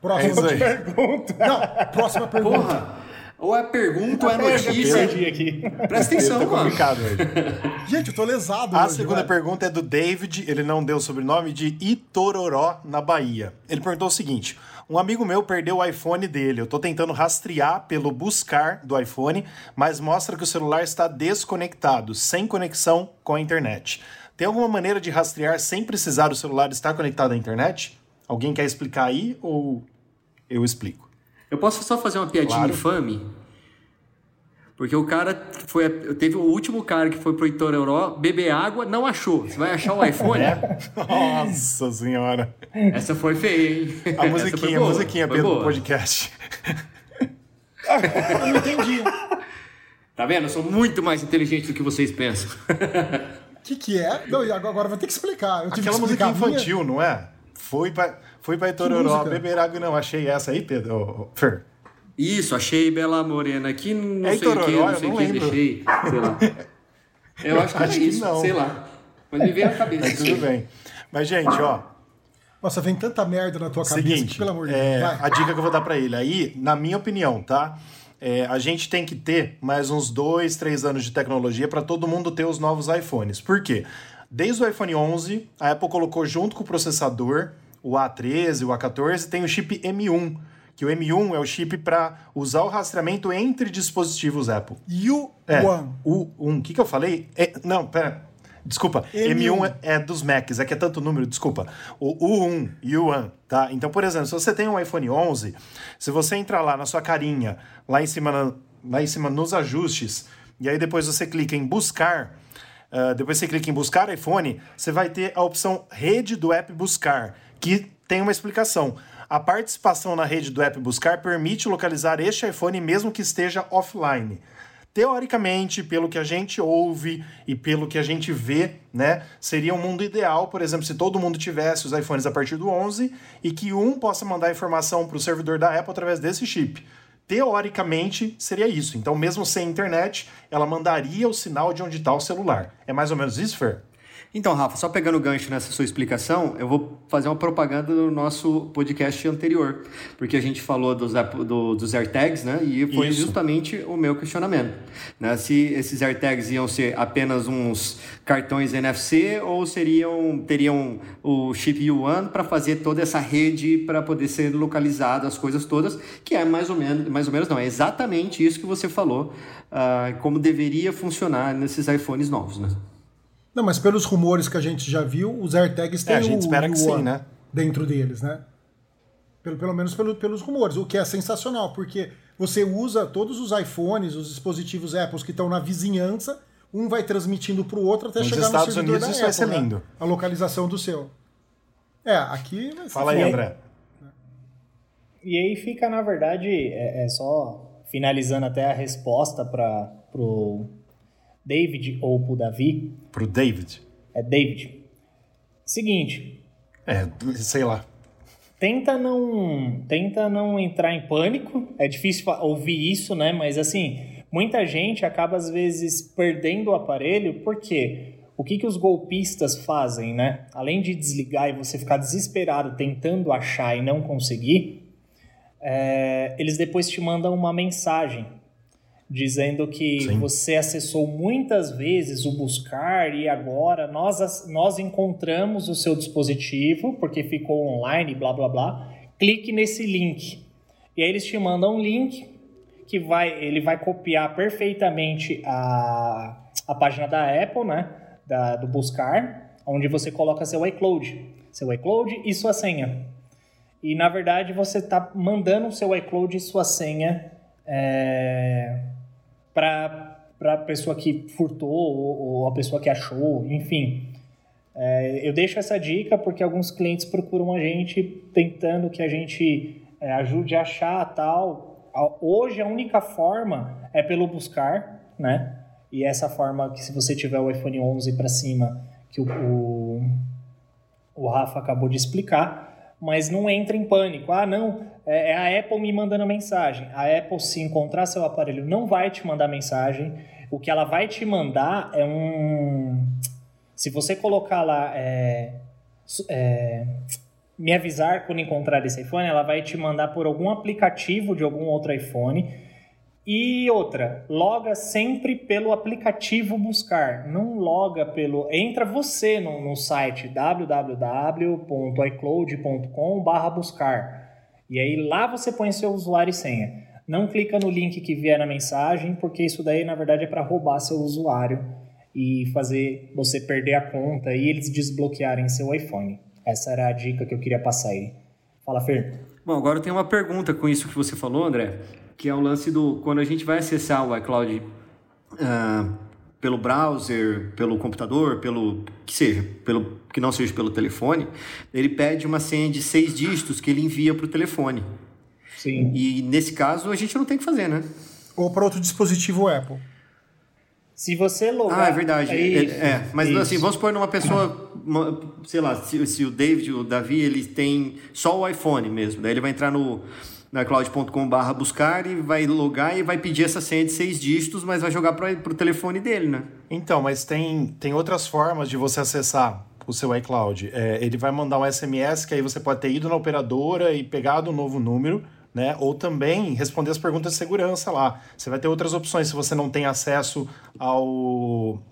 Próxima é pergunta. Não, próxima pergunta. Porra. Ou é pergunta ou é notícia. aqui. Presta atenção, mano. Gente, eu tô lesado. A hoje, segunda pergunta é do David, ele não deu o sobrenome, de Itororó, na Bahia. Ele perguntou o seguinte: um amigo meu perdeu o iPhone dele. Eu tô tentando rastrear pelo buscar do iPhone, mas mostra que o celular está desconectado, sem conexão com a internet. Tem alguma maneira de rastrear sem precisar o celular estar conectado à internet? Alguém quer explicar aí ou eu explico? Eu posso só fazer uma piadinha claro. infame? Porque o cara foi. Teve o último cara que foi pro Itororó beber água, não achou. Você vai achar o iPhone? É. Nossa senhora. Essa foi feia, hein? A musiquinha, a musiquinha, Pedro, do podcast. Eu não entendi. Tá vendo? Eu sou muito mais inteligente do que vocês pensam. O que, que é? Não, agora vai ter que explicar. Eu Aquela música infantil, minha... não é? Foi pra. Fui pra Itororó beber água não. Achei essa aí, Pedro. Fer. Isso, achei Bela Morena aqui, não é sei o que, não sei o que, deixei, sei lá. Eu acho que acho é isso, não. sei lá. Mas me veio a cabeça. Mas tudo bem. Mas, gente, ó. Nossa, vem tanta merda na tua cabeça Seguinte, que, pelo amor de é, Deus. A dica que eu vou dar para ele. Aí, na minha opinião, tá? É, a gente tem que ter mais uns dois, três anos de tecnologia para todo mundo ter os novos iPhones. Por quê? Desde o iPhone 11, a Apple colocou junto com o processador o A13, o A14, tem o chip M1, que o M1 é o chip para usar o rastreamento entre dispositivos Apple. U1. É, U1. O que, que eu falei? É, não, pera. Desculpa, M1, M1 é, é, dos Macs, é que é tanto número, desculpa. O U1, U1, tá? Então, por exemplo, se você tem um iPhone 11, se você entrar lá na sua carinha, lá em cima, na, lá em cima nos ajustes, e aí depois você clica em buscar, uh, depois você clica em buscar iPhone, você vai ter a opção rede do app buscar, que tem uma explicação. A participação na rede do app Buscar permite localizar este iPhone mesmo que esteja offline. Teoricamente, pelo que a gente ouve e pelo que a gente vê, né, seria um mundo ideal, por exemplo, se todo mundo tivesse os iPhones a partir do 11 e que um possa mandar informação para o servidor da Apple através desse chip. Teoricamente, seria isso. Então, mesmo sem internet, ela mandaria o sinal de onde está o celular. É mais ou menos isso, Fer? Então, Rafa, só pegando o gancho nessa sua explicação, eu vou fazer uma propaganda do nosso podcast anterior, porque a gente falou dos, do, dos AirTags, né? E foi Isso. justamente o meu questionamento. Né? Se esses AirTags iam ser apenas uns cartões NFC ou seriam teriam o chip U1 para fazer toda essa rede para poder ser localizado as coisas todas, que é mais ou menos, mais ou menos não, é exatamente isso que você falou, uh, como deveria funcionar nesses iPhones novos, né? Não, mas pelos rumores que a gente já viu, os AirTags têm é, a gente o, espera que sim, né? dentro deles, né? Pelo, pelo menos pelo, pelos rumores, o que é sensacional, porque você usa todos os iPhones, os dispositivos Apple que estão na vizinhança, um vai transmitindo para o outro até Nos chegar Estados no servidor Unidos da isso Apple, vai ser lindo. Né? A localização do seu. É, aqui vai ser Fala aí, André. E aí fica, na verdade, é, é só finalizando até a resposta para o David ou pro Davi. Pro David. É David. Seguinte. É, sei lá. Tenta não, tenta não entrar em pânico. É difícil ouvir isso, né? Mas assim, muita gente acaba às vezes perdendo o aparelho porque o que, que os golpistas fazem, né? Além de desligar e você ficar desesperado tentando achar e não conseguir, é, eles depois te mandam uma mensagem dizendo que Sim. você acessou muitas vezes o buscar e agora nós, nós encontramos o seu dispositivo porque ficou online, blá blá blá. Clique nesse link. E aí eles te mandam um link que vai, ele vai copiar perfeitamente a, a página da Apple, né? Da, do buscar, onde você coloca seu iCloud, seu iCloud e sua senha. E na verdade você está mandando o seu iCloud e sua senha é, para a pessoa que furtou ou, ou, a pessoa que achou, enfim. É, eu deixo essa dica porque alguns clientes procuram a gente tentando que a gente é, ajude a achar tal. Hoje a única forma é pelo buscar, né? E essa forma que se você tiver o iPhone 11 para cima, que o, o, o Rafa acabou de explicar, mas não entra em pânico. Ah, não, é, é a Apple me mandando mensagem. A Apple, se encontrar seu aparelho, não vai te mandar mensagem. O que ela vai te mandar é um. Se você colocar lá. É, é, me avisar quando encontrar esse iPhone, ela vai te mandar por algum aplicativo de algum outro iPhone e outra, loga sempre pelo aplicativo buscar, não loga pelo. Entra você no, no site www.icloud.com/buscar e aí lá você põe seu usuário e senha. Não clica no link que vier na mensagem, porque isso daí na verdade é para roubar seu usuário e fazer você perder a conta e eles desbloquearem seu iPhone. Essa era a dica que eu queria passar aí. Fala, Fer. Bom, agora eu tenho uma pergunta com isso que você falou, André que é o lance do quando a gente vai acessar o iCloud uh, pelo browser, pelo computador, pelo que seja, pelo que não seja pelo telefone, ele pede uma senha de seis dígitos que ele envia para o telefone. Sim. E nesse caso a gente não tem que fazer, né? Ou para outro dispositivo Apple. Se você logar. Ah, é verdade. É, é, mas isso. assim, vamos supor numa pessoa, uma, sei lá, se, se, o David, o Davi, ele tem só o iPhone mesmo, daí ele vai entrar no na cloud.com/barra buscar e vai logar e vai pedir essa senha de seis dígitos, mas vai jogar para o telefone dele, né? Então, mas tem, tem outras formas de você acessar o seu iCloud. É, ele vai mandar um SMS que aí você pode ter ido na operadora e pegado um novo número, né? Ou também responder as perguntas de segurança lá. Você vai ter outras opções se você não tem acesso ao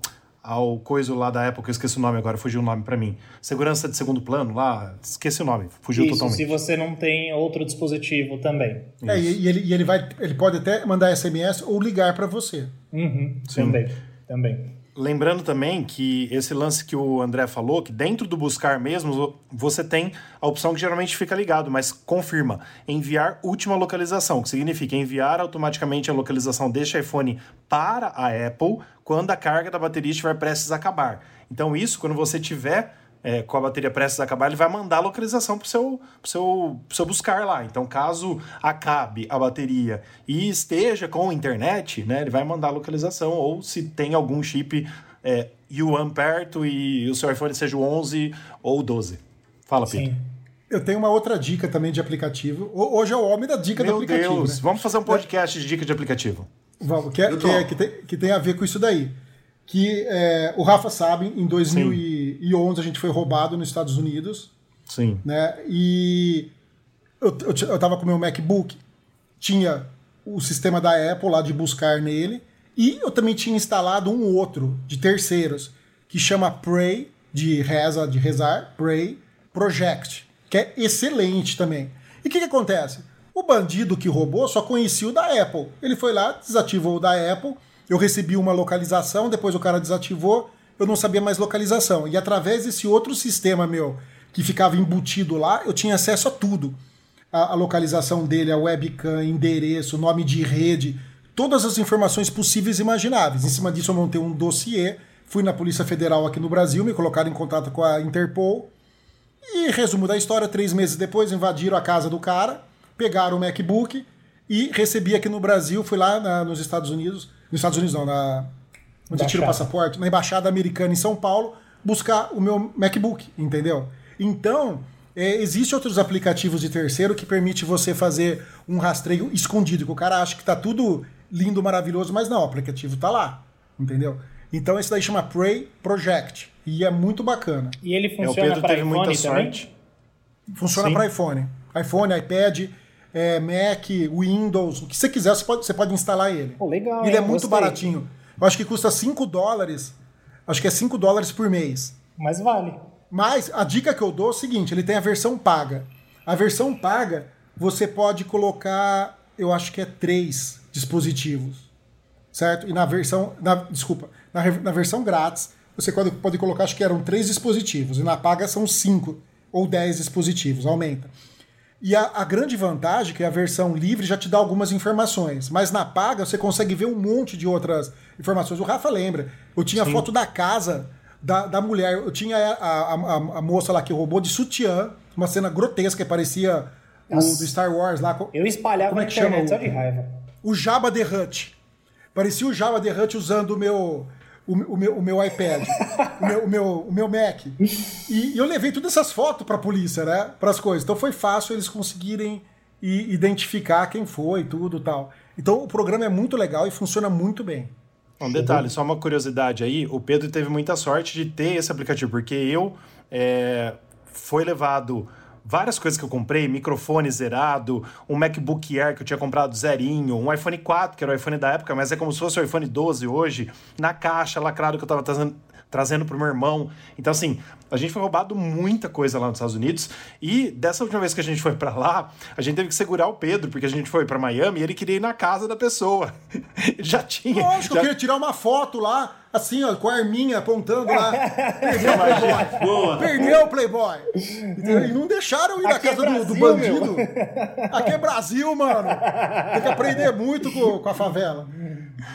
ao coisa lá da época, eu esqueci o nome agora, fugiu o nome para mim. Segurança de segundo plano lá, esqueci o nome, fugiu Isso, totalmente. se você não tem outro dispositivo também. É, e, ele, e ele, vai, ele pode até mandar SMS ou ligar para você. Uhum, também, também. Lembrando também que esse lance que o André falou, que dentro do buscar mesmo, você tem a opção que geralmente fica ligado, mas confirma, enviar última localização, que significa enviar automaticamente a localização deste iPhone para a Apple quando a carga da bateria estiver prestes a acabar. Então isso, quando você tiver é, com a bateria prestes a acabar, ele vai mandar a localização para o seu, pro seu, pro seu buscar lá. Então, caso acabe a bateria e esteja com internet, né, ele vai mandar a localização, ou se tem algum chip é, U1 perto e o seu iPhone seja o 11 ou o 12. Fala, Pedro. Eu tenho uma outra dica também de aplicativo. Hoje é o homem da dica Meu do aplicativo. Deus, né? vamos fazer um podcast é. de dica de aplicativo. Vamos, que, é, que, é, que, tem, que tem a ver com isso daí que é, o Rafa sabe, em 2011 Sim. a gente foi roubado nos Estados Unidos. Sim. Né? E eu, eu, eu tava com meu MacBook, tinha o sistema da Apple lá de buscar nele, e eu também tinha instalado um outro de terceiros, que chama Pray, de reza, de rezar, Pray Project, que é excelente também. E o que, que acontece? O bandido que roubou só conhecia o da Apple. Ele foi lá, desativou o da Apple eu recebi uma localização, depois o cara desativou, eu não sabia mais localização. E através desse outro sistema meu, que ficava embutido lá, eu tinha acesso a tudo. A, a localização dele, a webcam, endereço, nome de rede, todas as informações possíveis e imagináveis. Em cima disso eu montei um dossiê, fui na Polícia Federal aqui no Brasil, me colocaram em contato com a Interpol. E resumo da história, três meses depois invadiram a casa do cara, pegaram o MacBook e recebi aqui no Brasil, fui lá na, nos Estados Unidos, nos Estados Unidos não, na, onde tira o passaporte, na Embaixada Americana em São Paulo, buscar o meu MacBook, entendeu? Então, é, existe outros aplicativos de terceiro que permite você fazer um rastreio escondido, que o cara acha que tá tudo lindo, maravilhoso, mas não, o aplicativo tá lá, entendeu? Então esse daí chama Prey Project e é muito bacana. E ele é, funciona para iPhone também? Funciona para iPhone. iPhone, iPad, é, Mac, Windows, o que você quiser, você pode, você pode instalar ele. Pô, legal, ele é muito Gostei. baratinho. Eu acho que custa 5 dólares. Acho que é 5 dólares por mês. Mas vale. Mas a dica que eu dou é o seguinte: ele tem a versão paga. A versão paga, você pode colocar, eu acho que é três dispositivos. Certo? E na versão. Na, desculpa, na, na versão grátis, você pode, pode colocar, acho que eram três dispositivos. E na paga são cinco ou dez dispositivos, aumenta. E a, a grande vantagem é que a versão livre já te dá algumas informações, mas na paga você consegue ver um monte de outras informações. O Rafa lembra, eu tinha foto da casa da, da mulher, eu tinha a, a, a, a moça lá que roubou de sutiã, uma cena grotesca que parecia o do Star Wars lá. com- Eu espalhava Como é na que chama internet o- só de raiva. o Jabba the Hutt. Parecia o Jabba the Hutt usando o meu, o, o meu, o meu iPad, o, meu, o, meu, o meu Mac. E, e eu levei todas essas fotos pra polícia, né? Para as coisas. Então foi fácil eles conseguirem identificar quem foi, tudo tal. Então o programa é muito legal e funciona muito bem. Um detalhe, só uma curiosidade aí, o Pedro teve muita sorte de ter esse aplicativo, porque eu é, foi levado várias coisas que eu comprei, microfone zerado, um MacBook Air que eu tinha comprado zerinho, um iPhone 4, que era o iPhone da época, mas é como se fosse o iPhone 12 hoje, na caixa lacrado que eu tava trazendo, trazendo pro meu irmão. Então, assim, a gente foi roubado muita coisa lá nos Estados Unidos. E dessa última vez que a gente foi para lá, a gente teve que segurar o Pedro, porque a gente foi para Miami e ele queria ir na casa da pessoa. Já tinha. Lógico, já... eu queria tirar uma foto lá, assim, ó, com a arminha apontando lá. Perdeu o Playboy. Boa. Perdeu o Playboy. E não deixaram ir na Aqui é casa do, do Brasil, bandido. Aqui é Brasil, mano. Tem que aprender muito com, com a favela.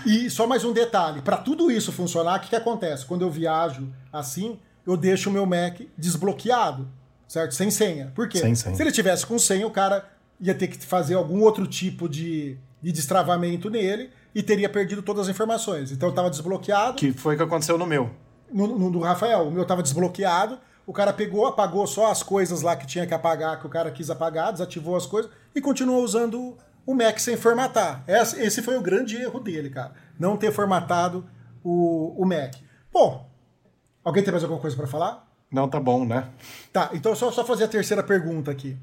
E só mais um detalhe: para tudo isso funcionar, o que, que acontece? Quando eu viajo assim, eu deixo o meu Mac desbloqueado, certo? Sem senha. Por quê? Sem senha. Se ele tivesse com senha, o cara ia ter que fazer algum outro tipo de, de destravamento nele e teria perdido todas as informações. Então eu estava desbloqueado Que foi o que aconteceu no meu. no, no do Rafael. O meu tava desbloqueado. O cara pegou, apagou só as coisas lá que tinha que apagar, que o cara quis apagar, desativou as coisas e continuou usando o Mac sem formatar. Esse, esse foi o grande erro dele, cara. Não ter formatado o, o Mac. Bom, alguém tem mais alguma coisa para falar? Não, tá bom, né? Tá, então só, só fazer a terceira pergunta aqui.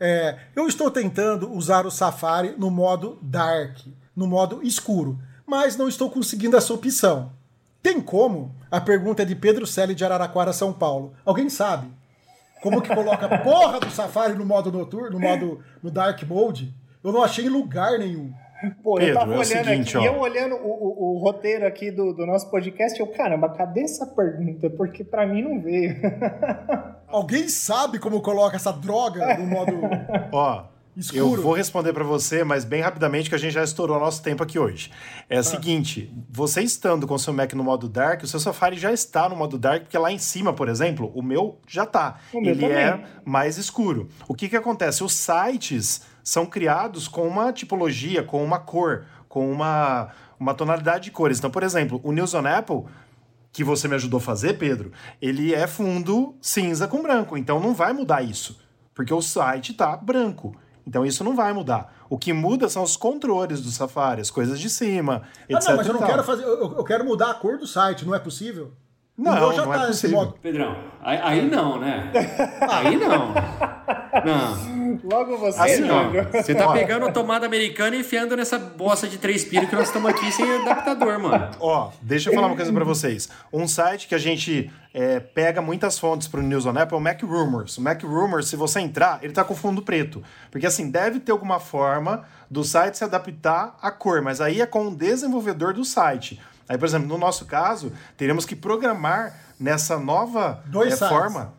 É, eu estou tentando usar o Safari no modo dark, no modo escuro, mas não estou conseguindo essa opção. Tem como? A pergunta é de Pedro Selle de Araraquara, São Paulo. Alguém sabe? Como que coloca a porra do Safari no modo noturno, no modo no dark mode? Eu não achei em lugar nenhum. Pô, Pedro, eu tava é o olhando seguinte, aqui, ó. eu olhando o, o- o roteiro aqui do, do nosso podcast, eu, caramba, cadê essa pergunta? Porque pra mim não veio. Alguém sabe como coloca essa droga no modo Ó, Escuro. eu vou responder pra você, mas bem rapidamente, que a gente já estourou nosso tempo aqui hoje. É o seguinte, você estando com o seu Mac no modo Dark, o seu Safari já está no modo Dark, porque lá em cima, por exemplo, o meu já tá. O meu Ele também. é mais escuro. O que que acontece? Os sites são criados com uma tipologia, com uma cor, com uma, uma tonalidade de cores. Então, por exemplo, o News on Apple que você me ajudou a fazer, Pedro, ele é fundo cinza com branco. Então não vai mudar isso. Porque o site tá branco. Então isso não vai mudar. O que muda são os controles do Safari, as coisas de cima, Ah, etc. não, mas eu não quero fazer. Eu, eu quero mudar a cor do site, não é possível? Não, o meu já não tá é possível. Pedrão, aí, aí não, né? Aí não. Não. Logo você, Assim, ó. Júlio. Você tá pegando a tomada americana e enfiando nessa bosta de três pinos que nós estamos aqui sem adaptador, mano. Ó, deixa eu falar uma coisa pra vocês. Um site que a gente é, pega muitas fontes pro News on Apple é o Mac Rumors. O Mac Rumors, se você entrar, ele tá com fundo preto. Porque assim, deve ter alguma forma do site se adaptar à cor, mas aí é com o desenvolvedor do site. Aí, por exemplo, no nosso caso, teremos que programar nessa nova Dois é, forma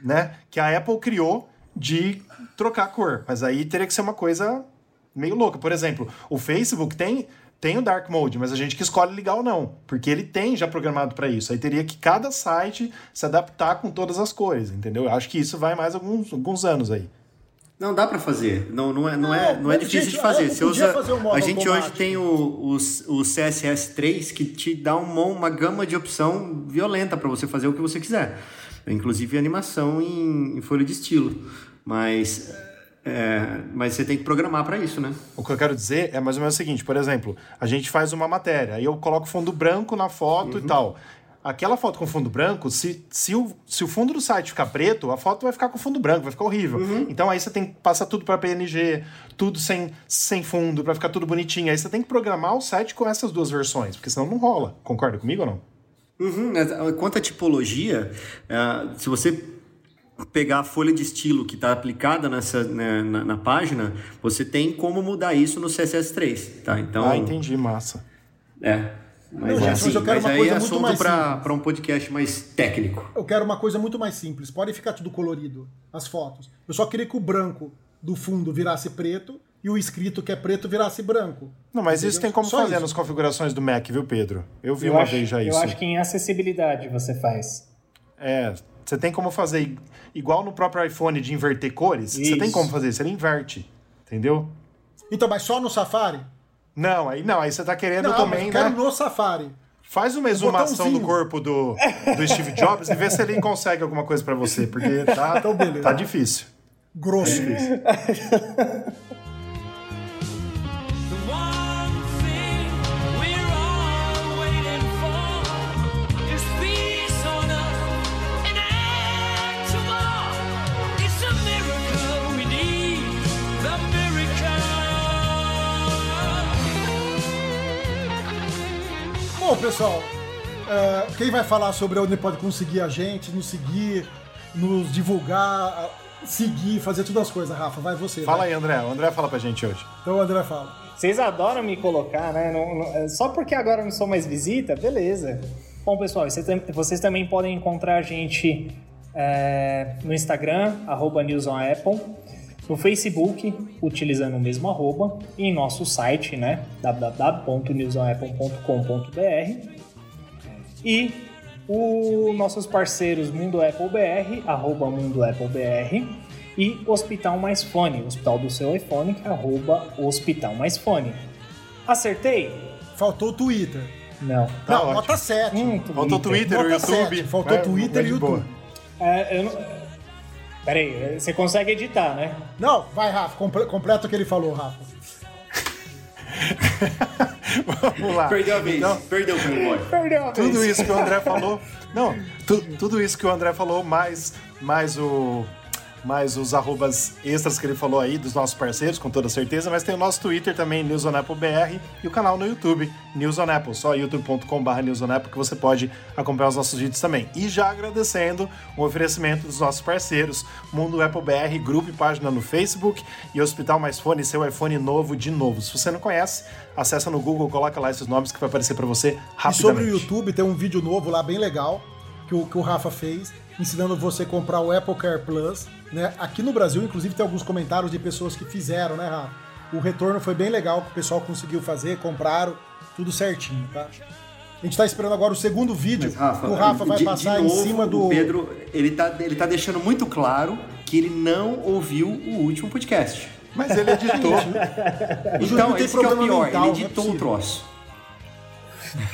né, que a Apple criou de trocar a cor. Mas aí teria que ser uma coisa meio louca. Por exemplo, o Facebook tem, tem o Dark Mode, mas a gente que escolhe ligar ou não. Porque ele tem já programado para isso. Aí teria que cada site se adaptar com todas as cores, entendeu? Eu acho que isso vai mais alguns, alguns anos aí. Não dá pra fazer. Não, não, é, não, é, Não, não é difícil gente, de fazer. Você usa, fazer um a gente hoje tem o, o, o CSS3 que te dá uma, uma gama de opção violenta pra você fazer o que você quiser. Inclusive animação em, em folha de estilo. Mas, é, mas você tem que programar pra isso, né? O que eu quero dizer é mais ou menos o seguinte, por exemplo, a gente faz uma matéria, aí eu coloco fundo branco na foto e tal. aquela foto com fundo branco, se, se, o, se o fundo do site ficar preto, a foto vai ficar com fundo branco, vai ficar horrível. Uhum. Então aí você tem que passar tudo para PNG, tudo sem, sem fundo, para ficar tudo bonitinho. Aí você tem que programar o site com essas duas versões, porque senão não rola. Concorda comigo ou não? Uhum, ah, quanto à tipologia, ah, se você pegar a folha de estilo que está aplicada nessa, né, na, na página, você tem como mudar isso no CSS3, tá? Então, Ah, entendi, massa. é. Mas, Não, gente, assim, mas eu quero mas uma aí coisa é muito assunto para um podcast mais técnico. Eu quero uma coisa muito mais simples. Pode ficar tudo colorido, as fotos. Eu só queria que o branco do fundo virasse preto e o escrito que é preto virasse branco. Não, mas isso Entendeu? tem como Só fazer isso. nas configurações do Mac, viu, Pedro? Eu vi Eu uma acho, vez já eu isso. acho que em acessibilidade você faz. É, você tem como fazer igual no próprio iPhone de inverter cores. Você Isso. tem como fazer isso, ele inverte. Entendeu? Então, mas só no Safari? Não, aí não, aí você tá querendo Não, também, mas eu quero né? no Safari. Faz uma exumação do corpo do, do Steve Jobs e vê se ele consegue alguma coisa pra você, porque tá, Então, tá difícil. Grosso. The Bom, pessoal, é, quem vai falar sobre onde pode conseguir a gente, nos seguir, nos divulgar, seguir, fazer todas as coisas, Rafa? Vai você. Fala vai. aí, André. O André fala pra gente hoje. Então o André fala. Vocês adoram me colocar, né? Não- não- é só porque agora eu não sou mais visita? Beleza. Bom, pessoal, vocês, vocês também podem encontrar a gente é, no Instagram, arroba newsonapple, no Facebook, utilizando o mesmo arroba, e em nosso site, né? www.newsonapple.com.br e os nossos parceiros Mundo Apple BR, arroba Mundo Apple BR, e Hospital Mais Fone, Hospital do seu iPhone, que é arroba Hospital Mais Fone. Acertei? Faltou o Twitter. Não. Tá não, ótimo. nota 7. Hum, Faltou Twitter, o YouTube. sete. Faltou Vai- Twitter vai e YouTube. É, eu não... Peraí, você consegue editar, né? Não, vai, Rafa, comple- completa o que ele falou, Rafa. Vamos lá. Perdeu a vez. Então, Perdeu o. Perdeu a tudo vez. isso que o André falou. Não, tu- tudo isso que o André falou, mais, mais o. Mais os arrobas extras que ele falou aí dos nossos parceiros, com toda certeza, mas tem o nosso Twitter também, News on Apple BR, e o canal no YouTube, News on Apple, só youtube.com.br News on Apple, que você pode acompanhar os nossos vídeos também. E já agradecendo o oferecimento dos nossos parceiros, Mundo Apple BR, grupo e página no Facebook e Hospital Mais Fone, seu iPhone novo de novo. Se você não conhece, acessa no Google, coloca lá esses nomes que vai aparecer para você E rapidamente. sobre o YouTube, tem um vídeo novo lá bem legal que o, que o Rafa fez, ensinando você a comprar o Apple Care Plus. Né? Aqui no Brasil, inclusive, tem alguns comentários de pessoas que fizeram, né, Rafa? O retorno foi bem legal, que o pessoal conseguiu fazer, compraram, tudo certinho, tá? A gente tá esperando agora o segundo vídeo, Mas, Rafa, o Rafa vai de- de passar em novo, cima do. O Pedro, ele tá, ele tá deixando muito claro que ele não ouviu o último podcast. Mas ele editou. O Juninho Então, tem esse é o problema pior, mental, ele não é editou o troço.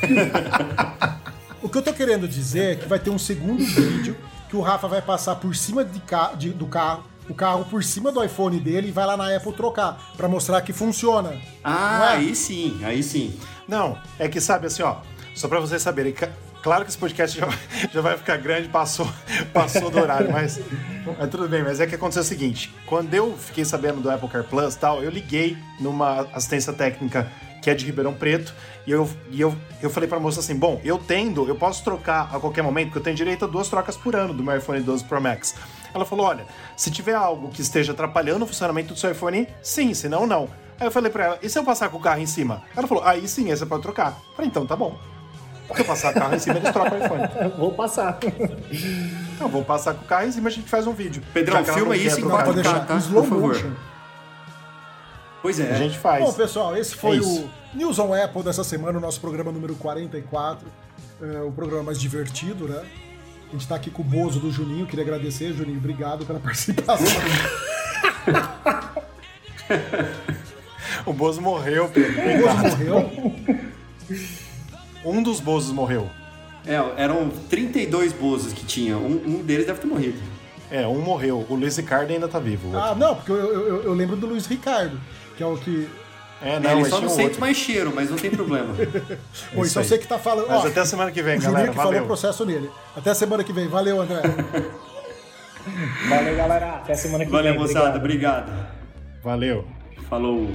O que eu tô querendo dizer é que vai ter um segundo vídeo que o Rafa vai passar por cima de ca- de- do carro, o carro por cima do iPhone dele e vai lá na Apple trocar, pra mostrar que funciona. Ah, é? aí sim, aí sim. Não, é que sabe assim, ó, só pra vocês saberem, claro que esse podcast já, já vai ficar grande, passou, passou do horário, mas, mas tudo bem, mas é que aconteceu o seguinte, quando eu fiquei sabendo do Apple Car Plus e tal, eu liguei numa assistência técnica que é de Ribeirão Preto, e eu, e eu, eu falei pra moça assim, bom, eu tendo, eu posso trocar a qualquer momento, porque eu tenho direito a duas trocas por ano do meu iPhone 12 Pro Max. Ela falou, olha, se tiver algo que esteja atrapalhando o funcionamento do seu iPhone, sim, senão não. Aí eu falei pra ela, e se eu passar com o carro em cima? Ela falou, aí sim, aí você pode trocar. Eu falei, então tá bom. Se eu passar o carro em cima, eles trocam o iPhone. Vou passar. Então, vou passar com o carro em cima, a gente faz um vídeo. Pedrão, filma isso em trocar, Pode 4K, deixar tá? Por favor. Pois é. A gente faz. Bom, pessoal, esse foi É o News on Apple dessa semana, o nosso programa número 44. É, o programa mais divertido, né? A gente tá aqui com o Bozo do Juninho, queria agradecer, Juninho, obrigado pela participação. O Bozo morreu, Pedro. o Bozo morreu. Um dos Bozos morreu. É, eram 32 bozos que tinha. Um, um deles deve ter morrido. É, um morreu. O Luiz Ricardo ainda tá vivo. Ah, não, porque eu, eu- eu- eu lembro do Luiz Ricardo, que é o que É, É, não, ele só tinha não um sente outro. mais cheiro, mas não tem problema. Bom, isso então aí. você que tá falando. Mas ó, até a semana que vem, Juninho galera. que falou Valeu. processo nele. Até a semana que vem. Valeu, André. Valeu, galera. Até semana que Valeu, vem. moçada. Obrigado. Obrigado. Valeu. Falou.